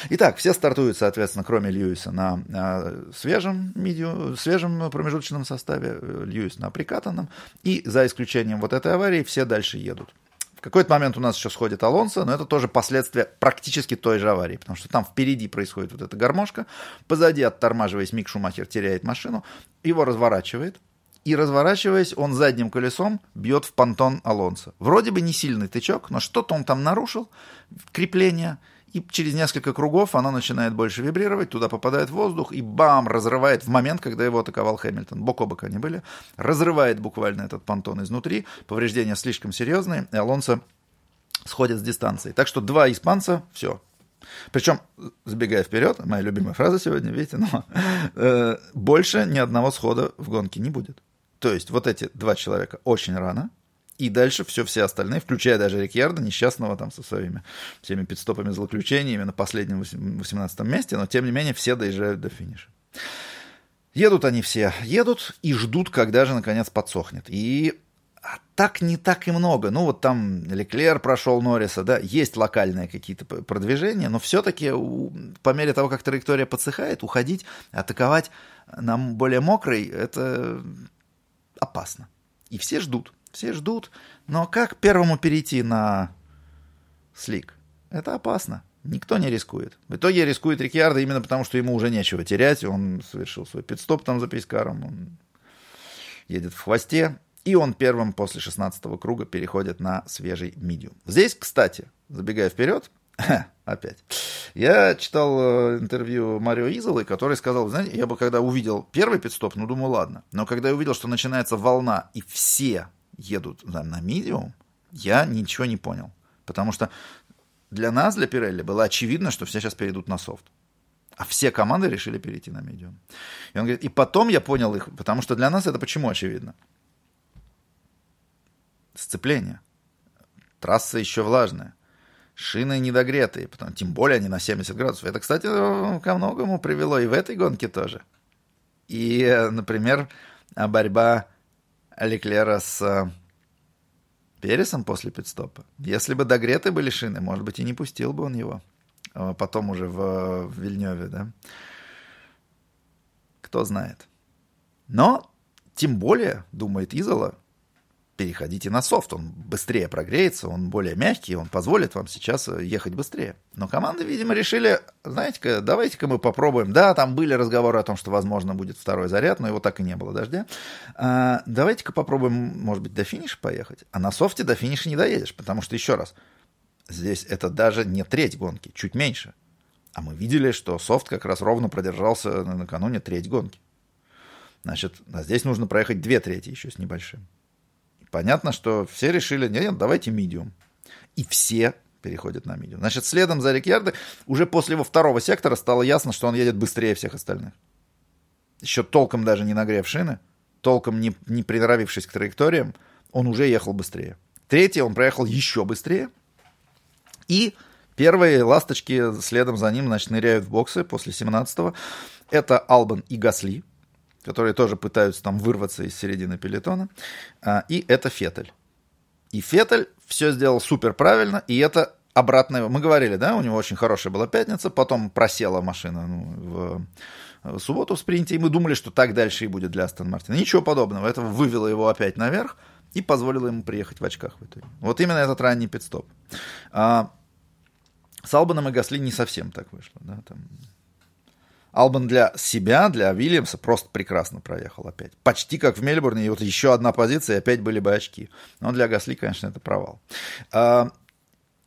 Итак, все стартуют, соответственно, кроме Льюиса, на э, свежем, медиу, свежем промежуточном составе, э, Льюис на прикатанном, и за исключением вот этой аварии все дальше едут. В какой-то момент у нас еще сходит Алонсо, но это тоже последствия практически той же аварии, потому что там впереди происходит вот эта гармошка, позади, оттормаживаясь, Мик Шумахер теряет машину, его разворачивает, и разворачиваясь, он задним колесом бьет в понтон Алонсо. Вроде бы не сильный тычок, но что-то он там нарушил, крепление – и через несколько кругов оно начинает больше вибрировать, туда попадает воздух, и бам, разрывает в момент, когда его атаковал Хэмилтон. Бок о бок они были. Разрывает буквально этот понтон изнутри. Повреждения слишком серьезные, и Алонсо сходит с дистанции. Так что два испанца, все, причем, забегая вперед, моя любимая фраза сегодня, видите, но э, больше ни одного схода в гонке не будет. То есть вот эти два человека очень рано, и дальше все, все остальные, включая даже Рикьярда, несчастного там со своими всеми пидстопами, злоключениями на последнем 18 месте, но тем не менее все доезжают до финиша. Едут они все, едут и ждут, когда же наконец подсохнет. И а так не так и много. Ну, вот там Леклер прошел Норриса, да, есть локальные какие-то продвижения, но все-таки по мере того, как траектория подсыхает, уходить, атаковать нам более мокрой, это опасно. И все ждут. Все ждут. Но как первому перейти на слик? Это опасно. Никто не рискует. В итоге рискует Рикьярдо именно потому, что ему уже нечего терять. Он совершил свой пидстоп там за Пейскаром. Он едет в хвосте. И он первым после 16 круга переходит на свежий медиум. Здесь, кстати, забегая вперед, Опять. Я читал э, интервью Марио Изолы, который сказал, знаете, я бы когда увидел первый пидстоп, ну, думаю, ладно. Но когда я увидел, что начинается волна, и все едут да, на медиум, я ничего не понял. Потому что для нас, для Пирелли, было очевидно, что все сейчас перейдут на софт. А все команды решили перейти на медиум. И он говорит, и потом я понял их, потому что для нас это почему очевидно? Сцепление. Трасса еще влажная. Шины недогретые, потому, тем более они на 70 градусов. Это, кстати, ко многому привело и в этой гонке тоже. И, например, борьба Леклера с Пересом после пидстопа. Если бы догреты были шины, может быть, и не пустил бы он его. А потом уже в, в Вильневе, да. Кто знает. Но, тем более, думает Изола, переходите на софт, он быстрее прогреется, он более мягкий, он позволит вам сейчас э, ехать быстрее. Но команды, видимо, решили, знаете-ка, давайте-ка мы попробуем. Да, там были разговоры о том, что, возможно, будет второй заряд, но его так и не было дождя. А, давайте-ка попробуем, может быть, до финиша поехать. А на софте до финиша не доедешь, потому что, еще раз, здесь это даже не треть гонки, чуть меньше. А мы видели, что софт как раз ровно продержался накануне треть гонки. Значит, а здесь нужно проехать две трети еще с небольшим. Понятно, что все решили, нет, давайте медиум. И все переходят на медиум. Значит, следом за Рикьярдо уже после его второго сектора стало ясно, что он едет быстрее всех остальных. Еще толком даже не нагрев шины, толком не, не приноровившись к траекториям, он уже ехал быстрее. Третий он проехал еще быстрее. И первые ласточки следом за ним, значит, ныряют в боксы после 17-го. Это Албан и Гасли которые тоже пытаются там вырваться из середины пелетона. А, и это Феттель. И Феттель все сделал супер правильно, и это обратное. Мы говорили, да, у него очень хорошая была пятница, потом просела машина ну, в, субботу в спринте, и мы думали, что так дальше и будет для Астон Мартина. Ничего подобного. Это вывело его опять наверх и позволило ему приехать в очках в итоге. Вот именно этот ранний пидстоп. А, с Албаном и Гасли не совсем так вышло. Да, там Албан для себя, для Вильямса просто прекрасно проехал опять. Почти как в Мельбурне, и вот еще одна позиция, и опять были бы очки. Но для Гасли, конечно, это провал. А,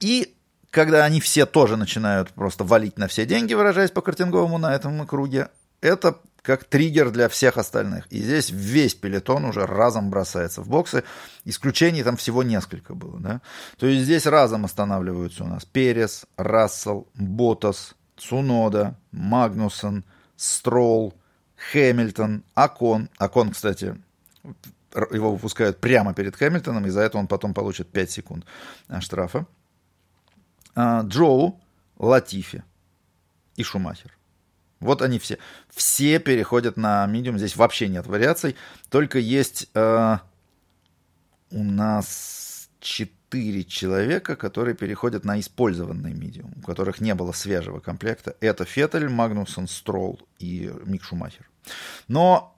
и когда они все тоже начинают просто валить на все деньги, выражаясь по картинговому на этом круге, это как триггер для всех остальных. И здесь весь пелетон уже разом бросается в боксы. Исключений там всего несколько было. Да? То есть здесь разом останавливаются у нас Перес, Рассел, Ботас, Цунода, Магнусон, Стролл, Хэмилтон, Акон. Акон, кстати, его выпускают прямо перед Хэмилтоном, и за это он потом получит 5 секунд а, штрафа. А, Джоу, Латифи и Шумахер. Вот они все. Все переходят на медиум. Здесь вообще нет вариаций. Только есть э, у нас 4 четыре человека, которые переходят на использованный медиум, у которых не было свежего комплекта. Это Феттель, Магнусон, Стролл и Мик Шумахер. Но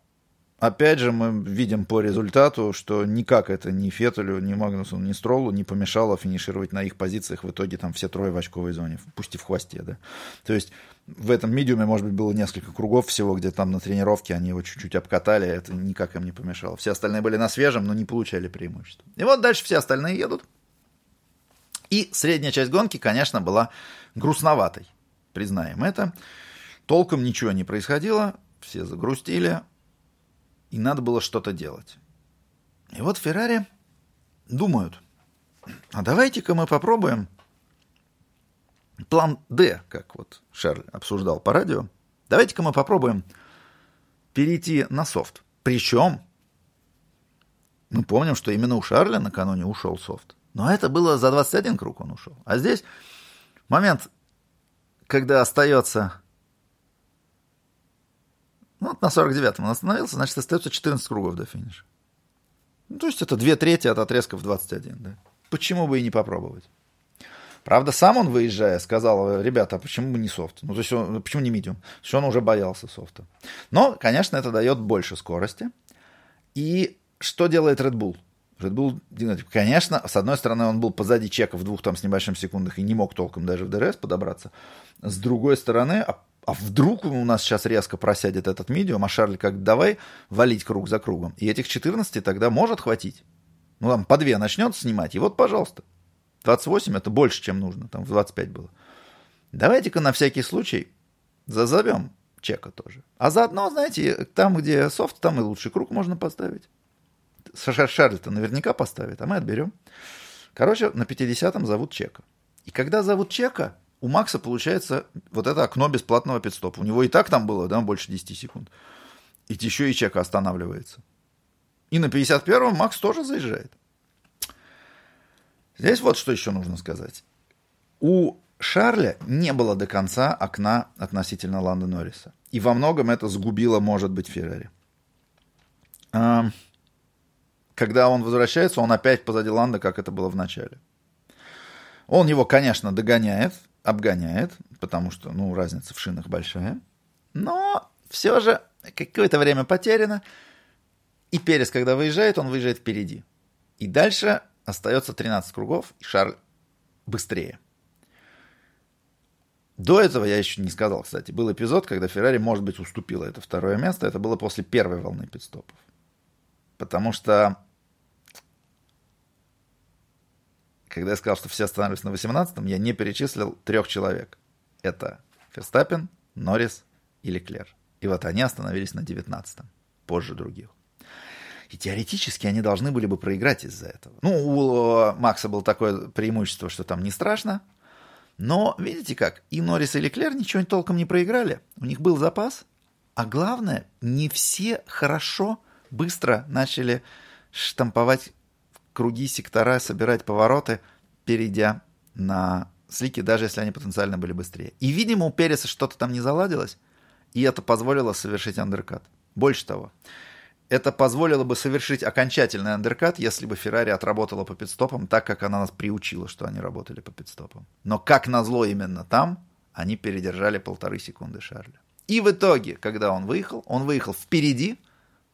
Опять же, мы видим по результату, что никак это ни Феттелю, ни Магнусу, ни Строллу не помешало финишировать на их позициях в итоге там все трое в очковой зоне, пусть и в хвосте, да. То есть в этом медиуме, может быть, было несколько кругов всего, где там на тренировке они его чуть-чуть обкатали, это никак им не помешало. Все остальные были на свежем, но не получали преимущества. И вот дальше все остальные едут. И средняя часть гонки, конечно, была грустноватой. Признаем это. Толком ничего не происходило, все загрустили, и надо было что-то делать. И вот Феррари думают, а давайте-ка мы попробуем план D, как вот Шарль обсуждал по радио. Давайте-ка мы попробуем перейти на софт. Причем мы помним, что именно у Шарля накануне ушел софт. Но это было за 21 круг он ушел. А здесь момент, когда остается... Ну, вот на 49-м он остановился, значит, остается 14 кругов до финиша. Ну, то есть это две трети от отрезка в 21, да. Почему бы и не попробовать? Правда, сам он, выезжая, сказал, ребята, а почему не софт? Ну, то есть он, почему не медиум? Потому что он уже боялся софта. Но, конечно, это дает больше скорости. И что делает Red Bull? Red Bull, конечно, с одной стороны, он был позади чека в двух там с небольшим секундах и не мог толком даже в ДРС подобраться. С другой стороны, а, а вдруг у нас сейчас резко просядет этот медиум, а Шарль как давай валить круг за кругом. И этих 14 тогда может хватить. Ну, там по две начнет снимать, и вот, пожалуйста. 28 это больше, чем нужно, там в 25 было. Давайте-ка на всякий случай зазовем чека тоже. А заодно, знаете, там, где софт, там и лучший круг можно поставить. Шарль-то наверняка поставит, а мы отберем. Короче, на 50-м зовут чека. И когда зовут чека, у Макса получается вот это окно бесплатного пидстопа. У него и так там было, да, больше 10 секунд. И еще и чека останавливается. И на 51-м Макс тоже заезжает. Здесь вот что еще нужно сказать. У Шарля не было до конца окна относительно Ланда Норриса. И во многом это сгубило, может быть, Феррари. Когда он возвращается, он опять позади Ланда, как это было в начале. Он его, конечно, догоняет, обгоняет, потому что, ну, разница в шинах большая. Но все же какое-то время потеряно. И Перес, когда выезжает, он выезжает впереди. И дальше остается 13 кругов, и Шарль быстрее. До этого я еще не сказал, кстати, был эпизод, когда Феррари, может быть, уступила это второе место. Это было после первой волны пидстопов. Потому что, когда я сказал, что все останавливаются на 18-м, я не перечислил трех человек. Это Ферстаппин, Норрис и Леклер. И вот они остановились на 19-м, позже других. И теоретически они должны были бы проиграть из-за этого. Ну, у Макса было такое преимущество, что там не страшно. Но, видите как, и Норрис, и Леклер ничего толком не проиграли. У них был запас. А главное, не все хорошо, быстро начали штамповать круги, сектора, собирать повороты, перейдя на слики, даже если они потенциально были быстрее. И, видимо, у Переса что-то там не заладилось, и это позволило совершить андеркат. Больше того, это позволило бы совершить окончательный андеркат, если бы Феррари отработала по пидстопам так, как она нас приучила, что они работали по пидстопам. Но как назло именно там, они передержали полторы секунды Шарля. И в итоге, когда он выехал, он выехал впереди,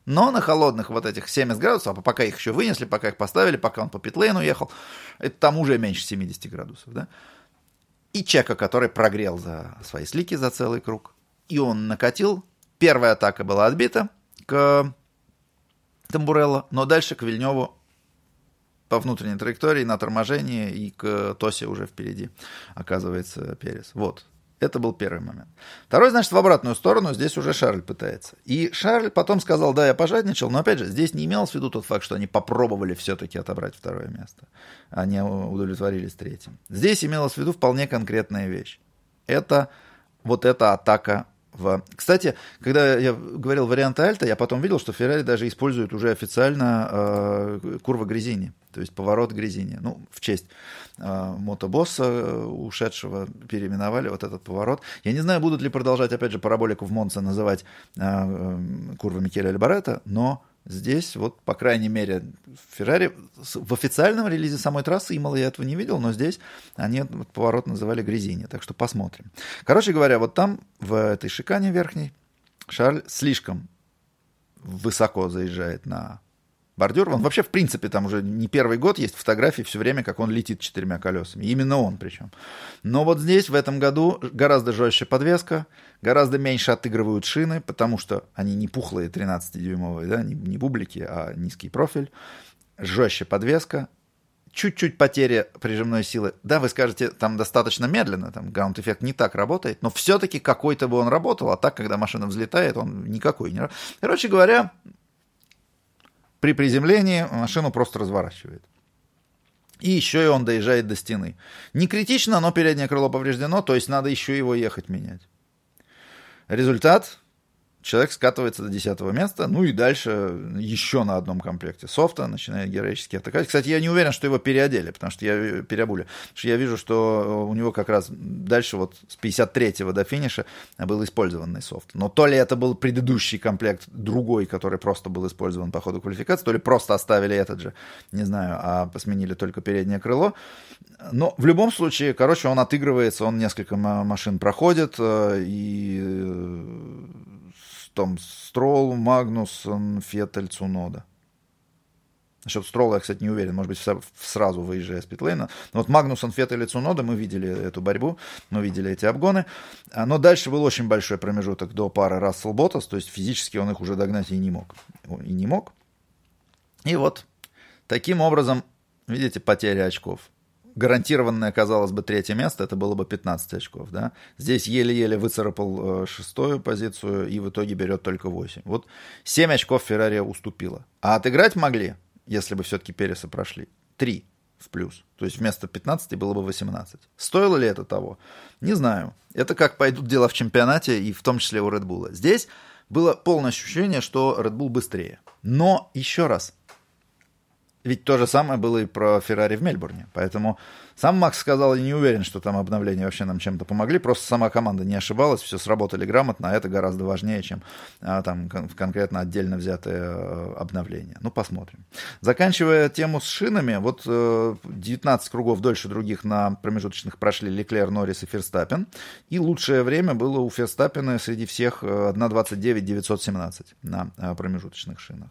но на холодных вот этих 70 градусов, а пока их еще вынесли, пока их поставили, пока он по питлейну ехал, это там уже меньше 70 градусов, да? И Чека, который прогрел за свои слики за целый круг. И он накатил. Первая атака была отбита к Тамбурелло, но дальше к Вильневу по внутренней траектории на торможении и к Тосе уже впереди оказывается Перес. Вот. Это был первый момент. Второй, значит, в обратную сторону, здесь уже Шарль пытается. И Шарль потом сказал, да, я пожадничал, но опять же, здесь не имелось в виду тот факт, что они попробовали все-таки отобрать второе место. Они удовлетворились третьим. Здесь имелось в виду вполне конкретная вещь. Это вот эта атака в... Кстати, когда я говорил варианты Альта, я потом видел, что Феррари даже использует уже официально э, курва Грязини, то есть поворот Грязини. Ну, в честь э, мотобосса э, ушедшего переименовали вот этот поворот. Я не знаю, будут ли продолжать, опять же, параболику в Монце называть э, э, курва Микеля Альбарета, но Здесь, вот, по крайней мере, Феррари в официальном релизе самой трассы Имала я этого не видел, но здесь они этот поворот называли Грязини, так что посмотрим. Короче говоря, вот там, в этой шикане верхней, Шарль слишком высоко заезжает на бордюр. Он вообще, в принципе, там уже не первый год есть фотографии все время, как он летит четырьмя колесами. Именно он причем. Но вот здесь, в этом году, гораздо жестче подвеска, гораздо меньше отыгрывают шины, потому что они не пухлые 13-дюймовые, да, не, не бублики, а низкий профиль. Жестче подвеска, чуть-чуть потеря прижимной силы. Да, вы скажете, там достаточно медленно, там граунд-эффект не так работает, но все-таки какой-то бы он работал, а так, когда машина взлетает, он никакой не работает. Короче говоря, при приземлении машину просто разворачивает. И еще и он доезжает до стены. Не критично, но переднее крыло повреждено, то есть надо еще его ехать менять. Результат человек скатывается до 10 места, ну и дальше еще на одном комплекте софта начинает героически атаковать. Кстати, я не уверен, что его переодели, потому что я переобули. Потому что я вижу, что у него как раз дальше вот с 53-го до финиша был использованный софт. Но то ли это был предыдущий комплект, другой, который просто был использован по ходу квалификации, то ли просто оставили этот же, не знаю, а сменили только переднее крыло. Но в любом случае, короче, он отыгрывается, он несколько машин проходит, э, и э, там Строл, Магнусон, Феттель, Цунода. Насчет Строла я, кстати, не уверен, может быть, сразу выезжая с питлейна. Но вот Магнусон, Феттель и Цунода, мы видели эту борьбу, мы видели эти обгоны. А, но дальше был очень большой промежуток до пары Рассел Ботас, то есть физически он их уже догнать и не мог. И не мог. И вот таким образом, видите, потеря очков. Гарантированное, казалось бы, третье место, это было бы 15 очков, да. Здесь еле-еле выцарапал э, шестую позицию и в итоге берет только 8. Вот 7 очков Феррари уступила. А отыграть могли, если бы все-таки Переса прошли, 3 в плюс. То есть вместо 15 было бы 18. Стоило ли это того? Не знаю. Это как пойдут дела в чемпионате, и в том числе у Red Bull. Здесь было полное ощущение, что Red Bull быстрее. Но, еще раз, ведь то же самое было и про Феррари в Мельбурне. Поэтому сам Макс сказал, я не уверен, что там обновления вообще нам чем-то помогли. Просто сама команда не ошибалась, все сработали грамотно, а это гораздо важнее, чем а, там кон- конкретно отдельно взятые а, обновления. Ну, посмотрим. Заканчивая тему с шинами, вот э, 19 кругов дольше других на промежуточных прошли Леклер, Норрис и Ферстаппен. И лучшее время было у Ферстаппена среди всех 1.29.917 э, на э, промежуточных шинах.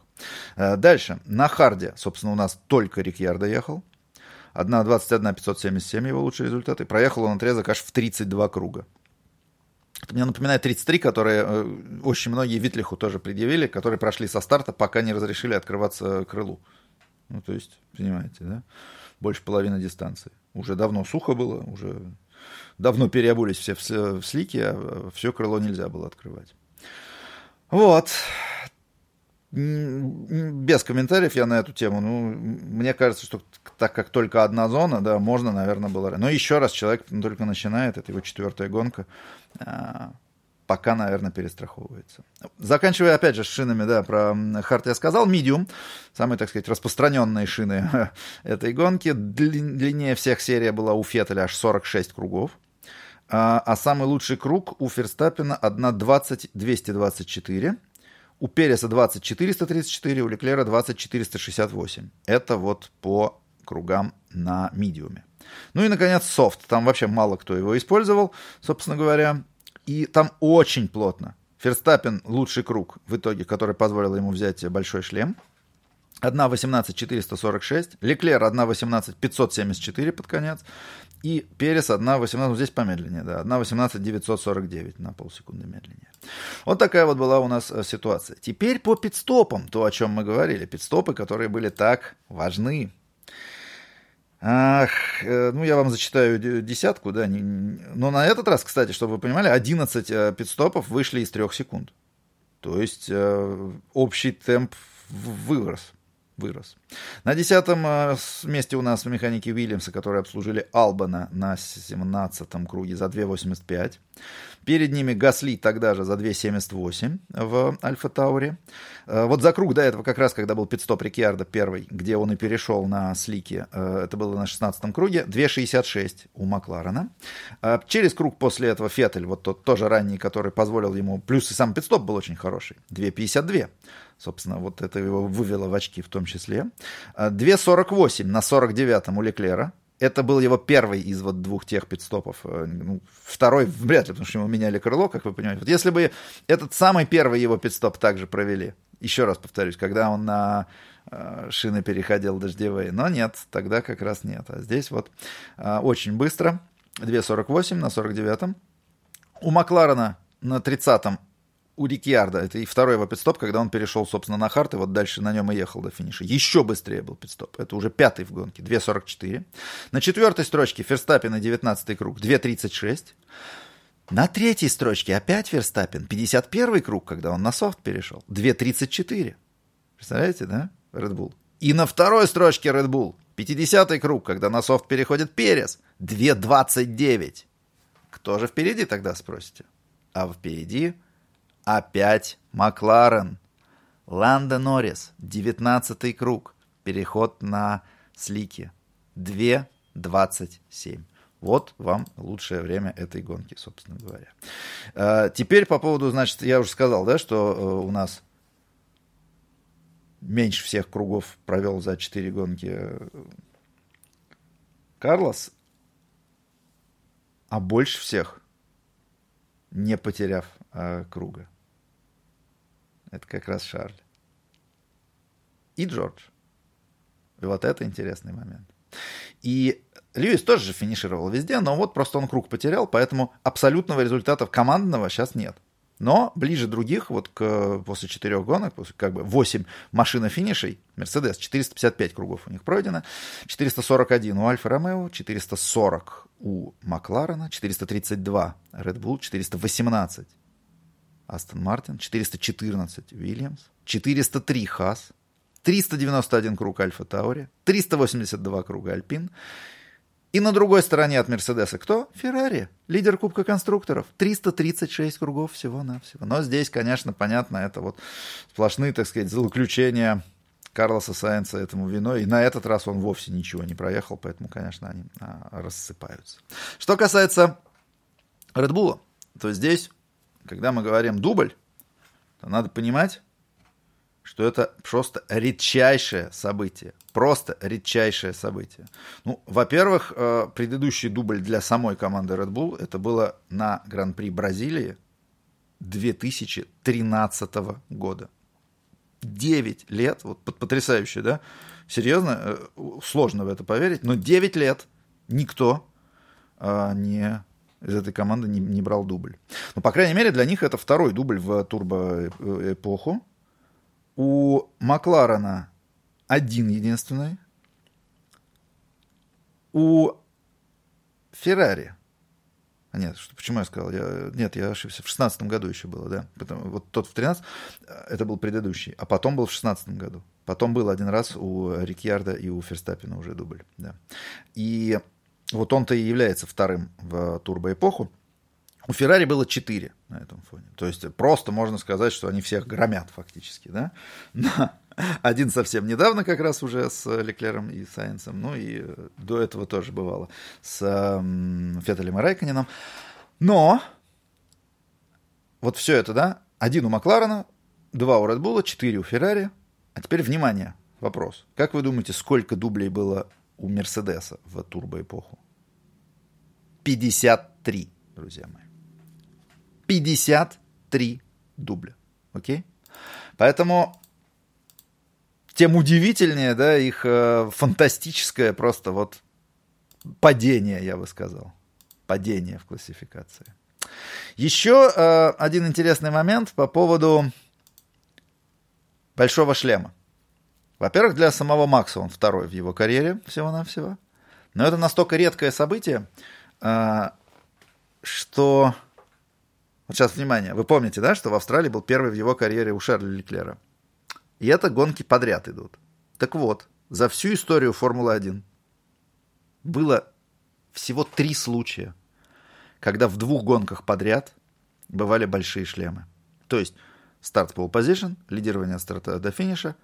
Э, дальше. На харде, собственно, у нас только Рикьярдо ехал. 1.21 577 его лучшие результаты. Проехал он отрезок аж в 32 круга. Это мне напоминает 33, которые э, очень многие Витлиху тоже предъявили, которые прошли со старта, пока не разрешили открываться крылу. Ну, то есть, понимаете, да? Больше половины дистанции. Уже давно сухо было, уже давно переобулись все в, в слике, а все крыло нельзя было открывать. Вот без комментариев я на эту тему. Ну, мне кажется, что так как только одна зона, да, можно, наверное, было. Но еще раз, человек только начинает, это его четвертая гонка, а, пока, наверное, перестраховывается. Заканчивая, опять же, с шинами, да, про Харт я сказал. Medium, самые, так сказать, распространенные шины этой гонки. Длиннее всех серия была у Феттеля аж 46 кругов. А, а самый лучший круг у Ферстаппина 1.20-224. У Переса 20 у Леклера 20 Это вот по кругам на медиуме. Ну и, наконец, софт. Там вообще мало кто его использовал, собственно говоря. И там очень плотно. Ферстаппин лучший круг в итоге, который позволил ему взять большой шлем. 1.18.446. Леклер 1.18.574 под конец. И Перес 1.18, ну, здесь помедленнее, да, 1.18.949 на полсекунды медленнее. Вот такая вот была у нас э, ситуация. Теперь по пидстопам, то, о чем мы говорили. Пидстопы, которые были так важны. Ах, э, ну, я вам зачитаю десятку, да. Но на этот раз, кстати, чтобы вы понимали, 11 э, пидстопов вышли из 3 секунд. То есть общий темп вырос вырос. На десятом месте у нас механики Уильямса, которые обслужили Албана на 17-м круге за 2.85. Перед ними Гасли тогда же за 2.78 в Альфа Тауре. Э, вот за круг до этого, как раз когда был пидстоп Рикьярда первый, где он и перешел на слике, э, это было на 16-м круге, 2.66 у Макларена. Через круг после этого Феттель, вот тот тоже ранний, который позволил ему, плюс и сам пидстоп был очень хороший, 2.52. Собственно, вот это его вывело в очки в том числе. 2.48 на 49-м у Леклера. Это был его первый из вот двух тех пидстопов. Э, ну, второй вряд ли, потому что ему меняли крыло, как вы понимаете. Вот если бы этот самый первый его пидстоп также провели, еще раз повторюсь, когда он на э, шины переходил дождевые, но нет, тогда как раз нет. А здесь вот э, очень быстро, 2.48 на 49-м. У Макларена на 30-м у Рикьярда, это и второй его пидстоп, когда он перешел, собственно, на хард, и вот дальше на нем и ехал до финиша. Еще быстрее был пидстоп. Это уже пятый в гонке, 2.44. На четвертой строчке Ферстаппин на 19 круг, 2.36. На третьей строчке опять Ферстаппин, 51 круг, когда он на софт перешел, 2.34. Представляете, да, Red Bull? И на второй строчке Red Bull, 50 круг, когда на софт переходит Перес, 2.29. Кто же впереди тогда, спросите? А впереди Опять Макларен. Ланда Норрис, 19 круг. Переход на слики. 2.27. Вот вам лучшее время этой гонки, собственно говоря. А, теперь по поводу, значит, я уже сказал, да, что э, у нас меньше всех кругов провел за 4 гонки э, Карлос, а больше всех не потеряв э, круга. Это как раз Шарль. И Джордж. И вот это интересный момент. И Льюис тоже же финишировал везде, но вот просто он круг потерял, поэтому абсолютного результата командного сейчас нет. Но ближе других, вот к, после четырех гонок, после как бы 8 машина финишей, Мерседес, 455 кругов у них пройдено, 441 у Альфа Ромео, 440 у Макларена, 432 Red Bull, 418 Астон Мартин, 414 Уильямс, 403 Хас, 391 круг Альфа Таури, 382 круга Альпин. И на другой стороне от Мерседеса кто? Феррари, лидер Кубка конструкторов. 336 кругов всего-навсего. Но здесь, конечно, понятно, это вот сплошные, так сказать, злоключения Карлоса Сайенса этому виной. И на этот раз он вовсе ничего не проехал, поэтому, конечно, они а, рассыпаются. Что касается Bull, то здесь, когда мы говорим дубль, то надо понимать, что это просто редчайшее событие. Просто редчайшее событие. Ну, во-первых, э, предыдущий дубль для самой команды Red Bull это было на Гран-при Бразилии 2013 года. 9 лет, вот потрясающе, да? Серьезно, э, сложно в это поверить, но 9 лет никто а, не из этой команды не, не брал дубль. Ну, по крайней мере, для них это второй дубль в турбо-эпоху. У Макларена один единственный. У Феррари. А нет, что, почему я сказал? Я, нет, я ошибся. В шестнадцатом году еще было, да. Потом, вот тот в 13 это был предыдущий. А потом был в шестнадцатом году. Потом был один раз у Рикьярда и у Ферстаппина уже дубль. Да. И вот он-то и является вторым в турбоэпоху. У Феррари было 4 на этом фоне. То есть просто можно сказать, что они всех громят фактически. Да? Но один совсем недавно как раз уже с Леклером и Сайенсом. Ну и до этого тоже бывало с Феттелем и Райконином. Но вот все это, да, один у Макларена, два у Редбула, четыре у Феррари. А теперь внимание, вопрос. Как вы думаете, сколько дублей было у Мерседеса в турбоэпоху? 53, друзья мои. 53 дубля. Окей? Поэтому тем удивительнее, да, их э, фантастическое просто вот падение, я бы сказал. Падение в классификации. Еще э, один интересный момент по поводу большого шлема. Во-первых, для самого Макса он второй в его карьере всего-навсего. Но это настолько редкое событие, э, что вот сейчас, внимание, вы помните, да, что в Австралии был первый в его карьере у Шарля Леклера. И это гонки подряд идут. Так вот, за всю историю Формулы-1 было всего три случая, когда в двух гонках подряд бывали большие шлемы. То есть старт pole position, лидирование от старта до финиша,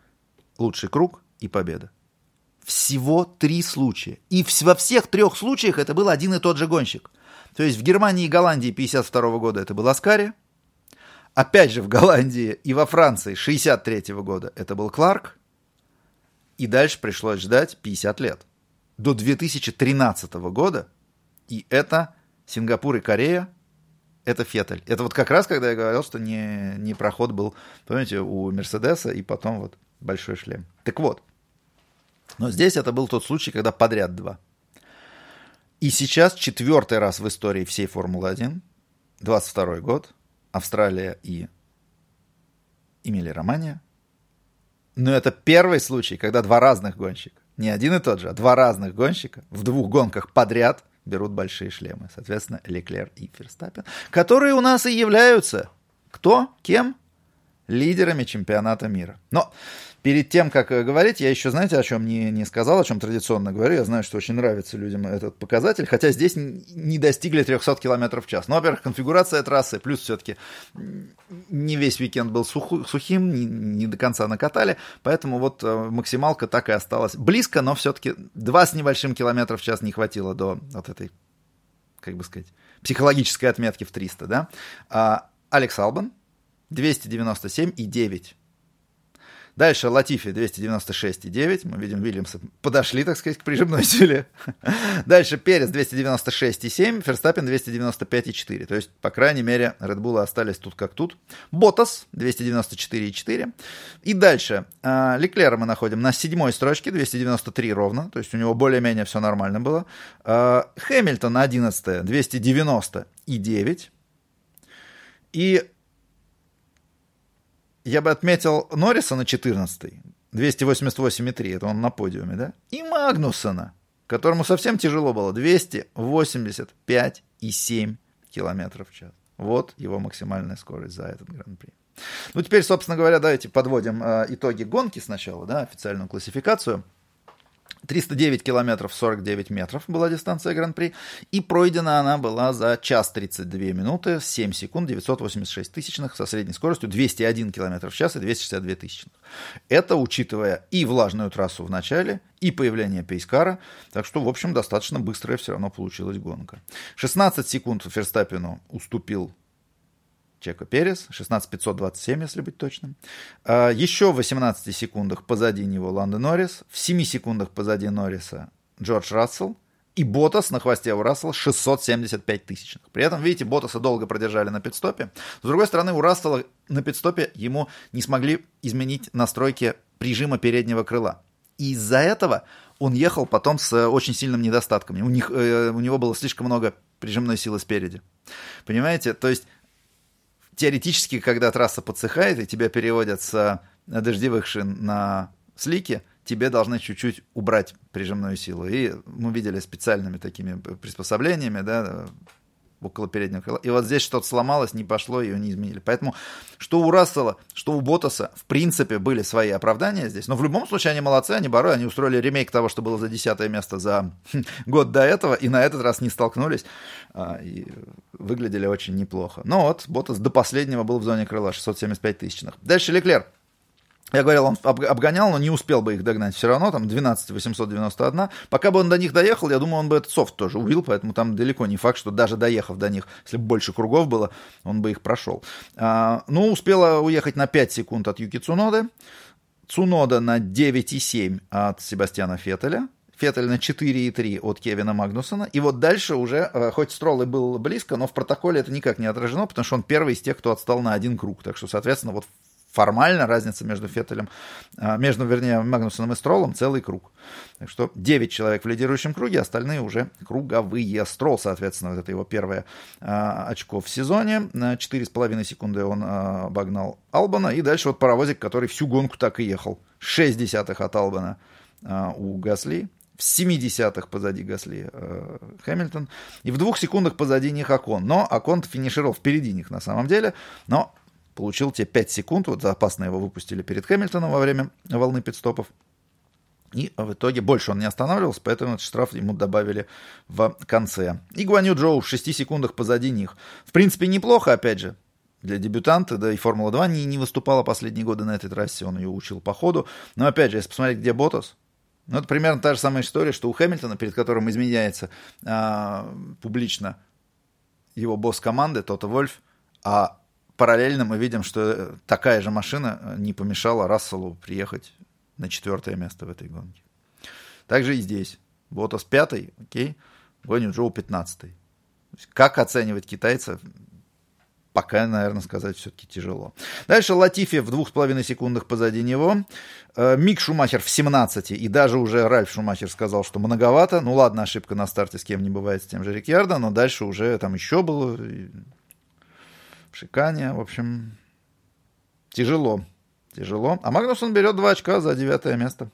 лучший круг и победа. Всего три случая. И во всех трех случаях это был один и тот же гонщик – то есть в Германии и Голландии 52 года это был Аскари. Опять же в Голландии и во Франции 63 года это был Кларк. И дальше пришлось ждать 50 лет. До 2013 года. И это Сингапур и Корея. Это Феттель. Это вот как раз, когда я говорил, что не, не проход был, помните, у Мерседеса и потом вот большой шлем. Так вот. Но здесь это был тот случай, когда подряд два. И сейчас четвертый раз в истории всей Формулы-1, 22 год, Австралия и Эмилия-Романия. Но это первый случай, когда два разных гонщика, не один и тот же, а два разных гонщика в двух гонках подряд берут большие шлемы. Соответственно, Леклер и Ферстаппин, которые у нас и являются кто, кем? Лидерами чемпионата мира. Но Перед тем, как э, говорить, я еще, знаете, о чем не, не сказал, о чем традиционно говорю. Я знаю, что очень нравится людям этот показатель, хотя здесь не достигли 300 км в час. Но, во-первых, конфигурация трассы, плюс все-таки не весь уикенд был суху, сухим, не, не до конца накатали, поэтому вот э, максималка так и осталась близко, но все-таки 2 с небольшим километров в час не хватило до вот этой, как бы сказать, психологической отметки в 300, да. А Алекс Албан 297,9 Дальше Латифи 296,9. Мы видим, Вильямсы подошли, так сказать, к прижимной силе. Дальше Перес 296,7. Ферстаппин 295,4. То есть, по крайней мере, Редбулы остались тут как тут. Ботас 294,4. И дальше э, Леклера мы находим на седьмой строчке, 293 ровно. То есть, у него более-менее все нормально было. Э, Хэмилтон 11 290,9. И я бы отметил Норриса на 14 288,3, это он на подиуме, да? И Магнусона, которому совсем тяжело было, 285,7 километров в час. Вот его максимальная скорость за этот гран-при. Ну, теперь, собственно говоря, давайте подводим э, итоги гонки сначала, да, официальную классификацию. 309 километров 49 метров была дистанция Гран-при, и пройдена она была за час 32 минуты 7 секунд 986 тысячных со средней скоростью 201 километр в час и 262 тысячных. Это учитывая и влажную трассу в начале, и появление Пейскара, так что, в общем, достаточно быстрая все равно получилась гонка. 16 секунд Ферстаппину уступил Чека Перес, 16527, если быть точным. А, еще в 18 секундах позади него Ландо Норрис, в 7 секундах позади Норриса Джордж Рассел, и Ботас на хвосте у Рассела 675 тысячных. При этом, видите, Ботаса долго продержали на пидстопе. С другой стороны, у Рассела на пидстопе ему не смогли изменить настройки прижима переднего крыла. И из-за этого он ехал потом с очень сильным недостатками. У, них, э, у него было слишком много прижимной силы спереди. Понимаете? То есть теоретически, когда трасса подсыхает и тебя переводят с э, дождевых шин на слики, тебе должны чуть-чуть убрать прижимную силу. И мы видели специальными такими приспособлениями, да, около переднего крыла. И вот здесь что-то сломалось, не пошло, ее не изменили. Поэтому что у Рассела, что у Ботаса, в принципе, были свои оправдания здесь. Но в любом случае они молодцы, они боролись, они устроили ремейк того, что было за десятое место за год до этого, и на этот раз не столкнулись. А, и выглядели очень неплохо. Но вот Ботас до последнего был в зоне крыла, 675 тысячных. Дальше Леклер. Я говорил, он обгонял, но не успел бы их догнать все равно, там 12 891. Пока бы он до них доехал, я думаю, он бы этот софт тоже убил, поэтому там далеко не факт, что даже доехав до них, если бы больше кругов было, он бы их прошел. А, ну, успела уехать на 5 секунд от Юки Цуноды, Цунода на 9,7 от Себастьяна Феттеля, Феттель на 4,3 от Кевина Магнусона. И вот дальше уже, э, хоть Стролл и был близко, но в протоколе это никак не отражено, потому что он первый из тех, кто отстал на один круг. Так что, соответственно, вот формально разница между Феттелем, а, между, вернее, Магнусоном и Стролом целый круг. Так что 9 человек в лидирующем круге, остальные уже круговые. Строл, соответственно, вот это его первое а, очко в сезоне. На 4,5 секунды он а, обогнал Албана. И дальше вот паровозик, который всю гонку так и ехал. 6 десятых от Албана у Гасли. В 70-х позади Гасли э, Хэмилтон. И в двух секундах позади них Акон. Но Акон финишировал впереди них на самом деле. Но получил те 5 секунд, вот опасно его выпустили перед Хэмилтоном во время волны пидстопов. И в итоге больше он не останавливался, поэтому этот штраф ему добавили в конце. И Гуаню Джоу в 6 секундах позади них. В принципе, неплохо, опять же, для дебютанта, да и Формула-2 не, не выступала последние годы на этой трассе, он ее учил по ходу. Но опять же, если посмотреть, где Ботас, ну, это примерно та же самая история, что у Хэмилтона, перед которым изменяется а, публично его босс команды, Тота Вольф, а параллельно мы видим, что такая же машина не помешала Расселу приехать на четвертое место в этой гонке. Также и здесь. Ботас пятый, окей, Гоню Джоу пятнадцатый. Как оценивать китайцев, пока, наверное, сказать все-таки тяжело. Дальше Латифи в двух с половиной секундах позади него. Э, Мик Шумахер в 17, и даже уже Ральф Шумахер сказал, что многовато. Ну ладно, ошибка на старте с кем не бывает, с тем же Рикьярдо, но дальше уже там еще было Шикания, в общем, тяжело. Тяжело. А Магнусон берет 2 очка за девятое место.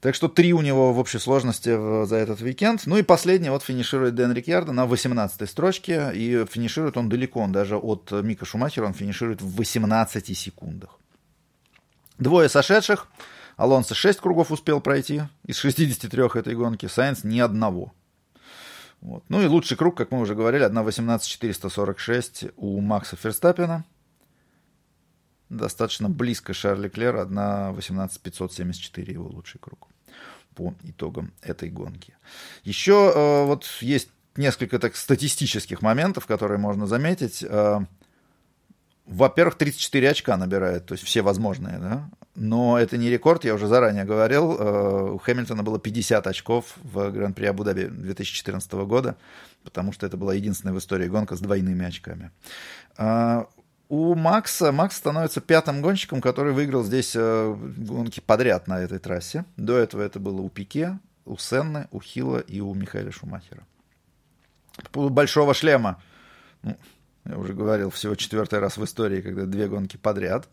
Так что три у него в общей сложности за этот уикенд. Ну и последний вот финиширует Дэн Рикьярдо на 18 строчке. И финиширует он далеко, он даже от Мика Шумахера он финиширует в 18 секундах. Двое сошедших. Алонсо 6 кругов успел пройти из 63 этой гонки. Сайенс ни одного. Вот. Ну и лучший круг, как мы уже говорили, 1.18.446 у Макса Ферстаппина. Достаточно близко Шарли Клер, 1.18.574 его лучший круг по итогам этой гонки. Еще э, вот есть несколько так статистических моментов, которые можно заметить. Э, во-первых, 34 очка набирает, то есть все возможные, да. Но это не рекорд, я уже заранее говорил. Э, у Хэмилтона было 50 очков в Гран-при Абу-Даби 2014 года, потому что это была единственная в истории гонка с двойными очками. А, у Макса, Макс становится пятым гонщиком, который выиграл здесь э, гонки подряд на этой трассе. До этого это было у Пике, у Сенны, у Хила и у Михаила Шумахера. По большого шлема. Ну, Я уже говорил, всего четвертый раз в истории, когда две гонки подряд.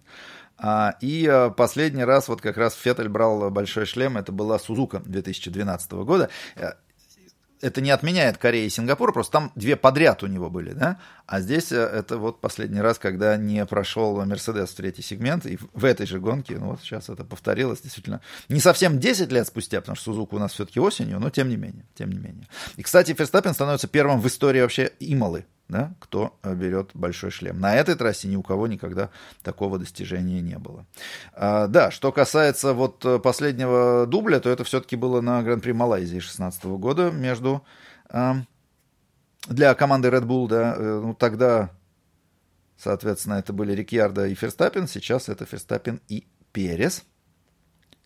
А, и а, последний раз вот как раз Феттель брал большой шлем, это была Сузука 2012 года это не отменяет Корея и Сингапур, просто там две подряд у него были, да, а здесь э, это вот последний раз, когда не прошел Мерседес в третий сегмент, и в этой же гонке, ну вот сейчас это повторилось, действительно, не совсем 10 лет спустя, потому что Сузуку у нас все-таки осенью, но тем не менее, тем не менее. И, кстати, Ферстаппин становится первым в истории вообще Ималы, да, кто э, берет большой шлем. На этой трассе ни у кого никогда такого достижения не было. А, да, что касается вот э, последнего дубля, то это все-таки было на Гран-при Малайзии 2016 года между а, для команды Red Bull, да, э, ну тогда, соответственно, это были Рикьярдо и Ферстаппин, сейчас это Ферстаппин и Перес.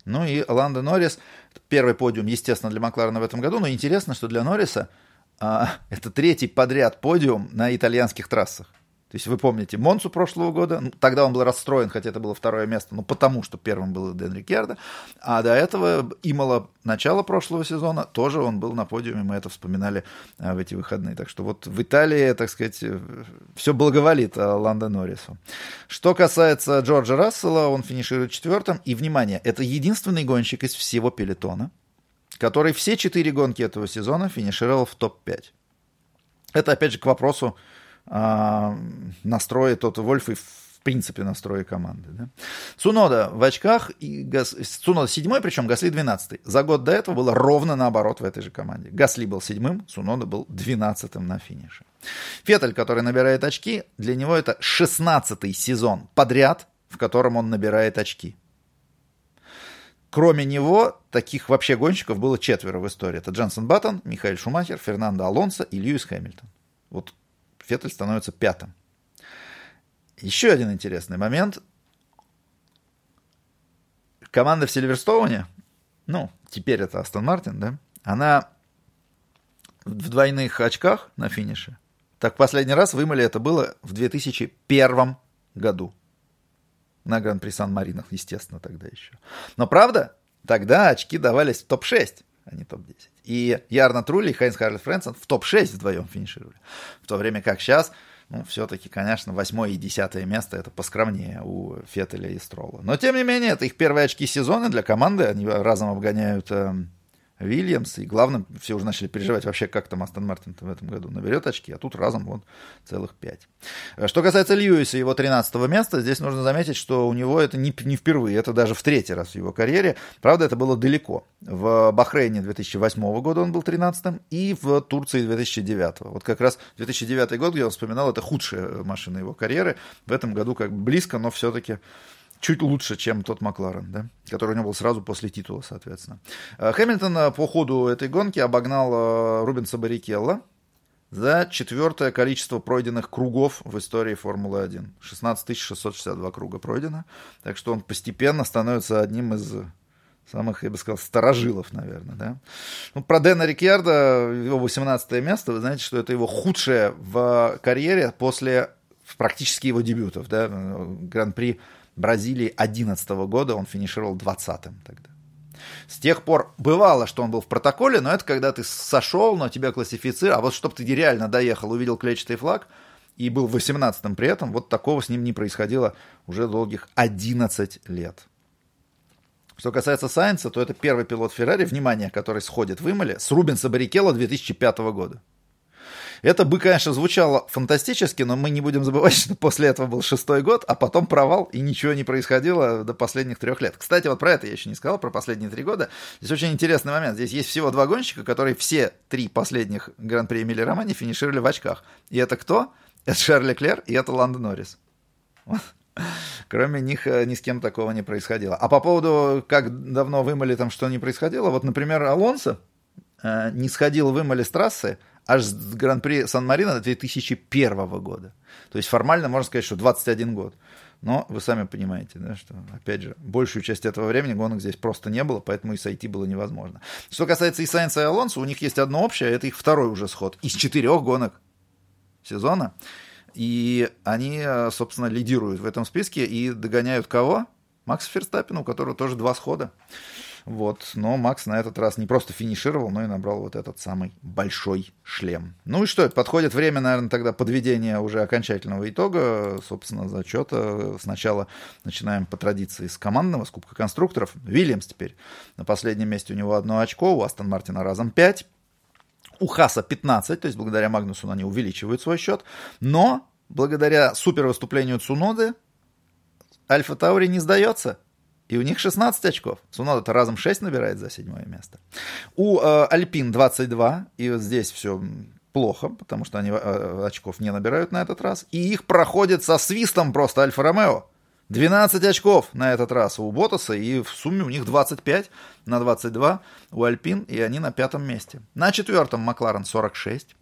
Ну и Ландо Норрис, первый подиум, естественно, для Макларена в этом году, но интересно, что для Норриса – это третий подряд подиум на итальянских трассах. То есть вы помните Монцу прошлого года, ну, тогда он был расстроен, хотя это было второе место, ну потому что первым был Дэн Рикьярдо, а до этого Имало начало прошлого сезона, тоже он был на подиуме, мы это вспоминали а, в эти выходные. Так что вот в Италии, так сказать, э, все благоволит а, Ландо Норрису. Что касается Джорджа Рассела, он финиширует четвертым, и, внимание, это единственный гонщик из всего пелетона, который все четыре гонки этого сезона финишировал в топ-5. Это, опять же, к вопросу э, настроя Тота Вольфа и в принципе настроя команды. Да? Цунода в очках, и Гас... Цунода седьмой, причем Гасли двенадцатый. За год до этого было ровно наоборот в этой же команде. Гасли был седьмым, Цунода был двенадцатым на финише. Феттель, который набирает очки, для него это шестнадцатый сезон подряд, в котором он набирает очки. Кроме него, таких вообще гонщиков было четверо в истории. Это Дженсен Баттон, Михаил Шумахер, Фернандо Алонсо и Льюис Хэмилтон. Вот Феттель становится пятым. Еще один интересный момент. Команда в Сильверстоуне, ну, теперь это Астон Мартин, да, она в двойных очках на финише. Так последний раз в Имале это было в 2001 году на Гран-при Сан-Марино, естественно, тогда еще. Но правда, тогда очки давались в топ-6, а не топ-10. И Ярна Трули и Хайнс Харлет Фрэнсон в топ-6 вдвоем финишировали. В то время как сейчас, ну, все-таки, конечно, восьмое и десятое место это поскромнее у Феттеля и Строла. Но, тем не менее, это их первые очки сезона для команды. Они разом обгоняют э, Вильямс, и главное, все уже начали переживать вообще, как там Астон Мартин в этом году наберет очки, а тут разом вот целых пять. Э, что касается Льюиса и его 13 места, здесь нужно заметить, что у него это не, не впервые, это даже в третий раз в его карьере. Правда, это было далеко. В Бахрейне 2008 года он был 13-м, и в Турции 2009. Вот как раз 2009 год, где он вспоминал, это худшая машина его карьеры. В этом году как близко, но все-таки чуть лучше, чем тот Макларен, да, который у него был сразу после титула, соответственно. Э, Хэмилтон э, по ходу этой гонки обогнал э, Рубенса Баррикелла за четвертое количество пройденных кругов в истории Формулы-1. 16 662 круга пройдено, так что он постепенно становится одним из самых, я бы сказал, старожилов, наверное, да. Ну, про Дэна Рикьярда, его 18 место, вы знаете, что это его худшее в карьере после практически его дебютов, да, Гран-при Бразилии 2011 года, он финишировал 20-м тогда. С тех пор бывало, что он был в протоколе, но это когда ты сошел, но тебя классифицировали, а вот чтобы ты реально доехал, увидел клетчатый флаг и был 18-м при этом, вот такого с ним не происходило уже долгих 11 лет. Что касается Сайенса, то это первый пилот Феррари, внимание, который сходит в Имале с Рубенса Баррикелла 2005 года. Это бы, конечно, звучало фантастически, но мы не будем забывать, что после этого был шестой год, а потом провал, и ничего не происходило до последних трех лет. Кстати, вот про это я еще не сказал, про последние три года. Здесь очень интересный момент. Здесь есть всего два гонщика, которые все три последних Гран-при Эмили Романи финишировали в очках. И это кто? Это Шарли Клер и это Ландо Норрис. Кроме них э, ни с кем такого не происходило. А по поводу, как давно вымыли там, что не происходило, вот, например, Алонсо э, не сходил вымыли с трассы, аж с Гран-при Сан-Марино 2001 года. То есть формально можно сказать, что 21 год. Но вы сами понимаете, да, что, опять же, большую часть этого времени гонок здесь просто не было, поэтому и сойти было невозможно. Что касается и Сайенса и Алонсо, у них есть одно общее, это их второй уже сход из четырех гонок сезона. И они, собственно, лидируют в этом списке и догоняют кого? Макса Ферстаппина, у которого тоже два схода. Вот, но Макс на этот раз не просто финишировал, но и набрал вот этот самый большой шлем. Ну и что, подходит время, наверное, тогда подведения уже окончательного итога, собственно, зачета. Сначала начинаем по традиции с командного, с Кубка конструкторов. Вильямс теперь на последнем месте у него одно очко, у Астон Мартина разом 5. У Хаса 15, то есть благодаря Магнусу они увеличивают свой счет. Но благодаря супер выступлению Цуноды Альфа Таури не сдается. И у них 16 очков. Сунода-то разом 6 набирает за седьмое место. У э, Альпин 22. И вот здесь все плохо, потому что они э, очков не набирают на этот раз. И их проходит со свистом просто Альфа-Ромео. 12 очков на этот раз у Ботаса, и в сумме у них 25 на 22 у Альпин, и они на пятом месте. На четвертом Макларен 46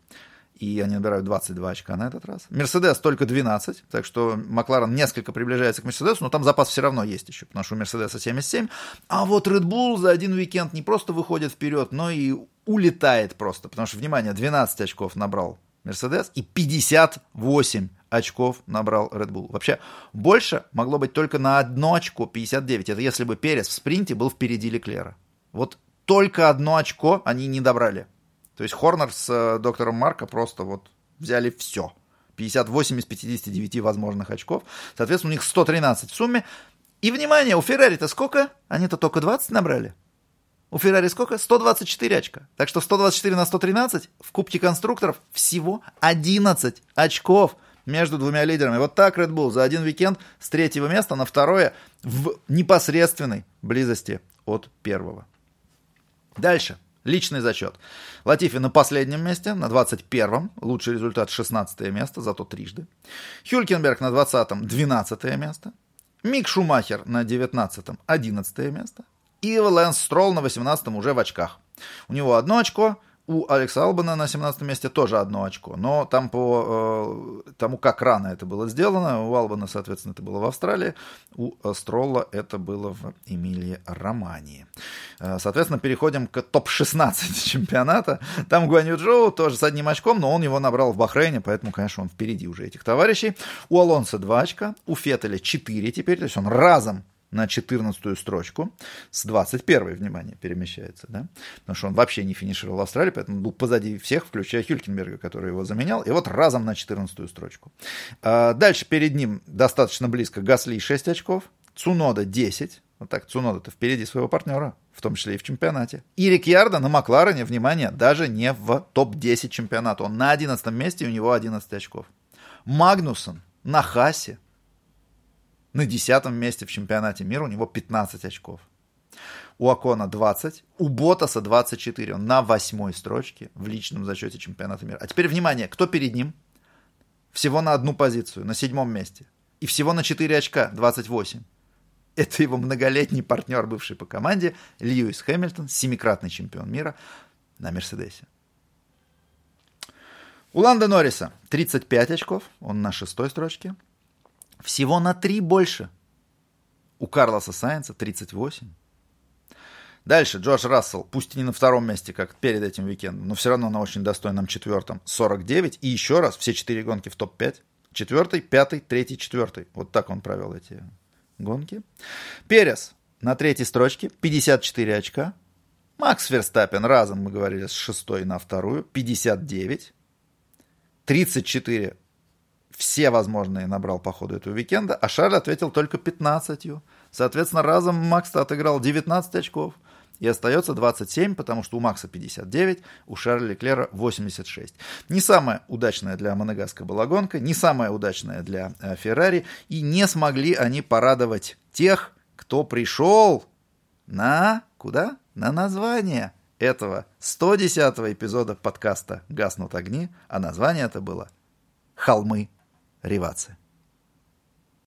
и они набирают 22 очка на этот раз. Мерседес только 12, так что Макларен несколько приближается к Мерседесу, но там запас все равно есть еще, потому что у Мерседеса 77. А вот Red Bull за один уикенд не просто выходит вперед, но и улетает просто, потому что, внимание, 12 очков набрал Мерседес и 58 очков набрал Red Bull. Вообще, больше могло быть только на одно очко, 59. Это если бы Перес в спринте был впереди Леклера. Вот только одно очко они не добрали. То есть Хорнер с э, доктором Марка просто вот взяли все. 58 из 59 возможных очков. Соответственно, у них 113 в сумме. И, внимание, у Феррари-то сколько? Они-то только 20 набрали. У Феррари сколько? 124 очка. Так что 124 на 113 в Кубке конструкторов всего 11 очков между двумя лидерами. Вот так Red Bull за один уикенд с третьего места на второе в непосредственной близости от первого. Дальше. Личный зачет. Латифи на последнем месте, на 21-м. Лучший результат 16 место, зато трижды. Хюлькенберг на 20-м, 12 место. Мик Шумахер на 19-м, 11 место. И Лэнс Стролл на 18-м уже в очках. У него одно очко, у Алекса Албана на 17 месте тоже одно очко, но там по э, тому, как рано это было сделано, у Албана, соответственно, это было в Австралии, у Стролла это было в Эмилии Романии. Э, соответственно, переходим к топ-16 чемпионата. Там Гуанью Джоу тоже с одним очком, но он его набрал в Бахрейне, поэтому, конечно, он впереди уже этих товарищей. У Алонса 2 очка, у Феттеля 4 теперь, то есть он разом на 14 строчку, с 21 внимание, перемещается, да, потому что он вообще не финишировал в Австралии, поэтому был позади всех, включая Хюлькенберга, который его заменял, и вот разом на 14 строчку. А дальше перед ним достаточно близко Гасли 6 очков, Цунода 10, вот так, Цунода-то впереди своего партнера, в том числе и в чемпионате. И Рикьярдо на Макларене, внимание, даже не в топ-10 чемпионата. Он на 11 месте, и у него 11 очков. Магнусон на Хасе на десятом месте в чемпионате мира, у него 15 очков. У Акона 20, у Ботаса 24, он на восьмой строчке в личном зачете чемпионата мира. А теперь внимание, кто перед ним? Всего на одну позицию, на седьмом месте. И всего на 4 очка, 28. Это его многолетний партнер, бывший по команде, Льюис Хэмилтон, семикратный чемпион мира на Мерседесе. У Ланда Норриса 35 очков, он на шестой строчке. Всего на 3 больше. У Карлоса Сайенса 38. Дальше Джордж Рассел, пусть и не на втором месте, как перед этим уикендом, но все равно на очень достойном четвертом, 49. И еще раз, все четыре гонки в топ-5. Четвертый, пятый, третий, четвертый. Вот так он провел эти гонки. Перес на третьей строчке, 54 очка. Макс Верстаппен разом, мы говорили, с шестой на вторую, 59. 34 все возможные набрал по ходу этого уикенда, а Шарль ответил только 15. Соответственно, разом Макс отыграл 19 очков. И остается 27, потому что у Макса 59, у Шарля Леклера 86. Не самая удачная для Монегаска была гонка, не самая удачная для э, Феррари. И не смогли они порадовать тех, кто пришел на... Куда? На название этого 110 эпизода подкаста «Гаснут огни», а название это было «Холмы Ривацы.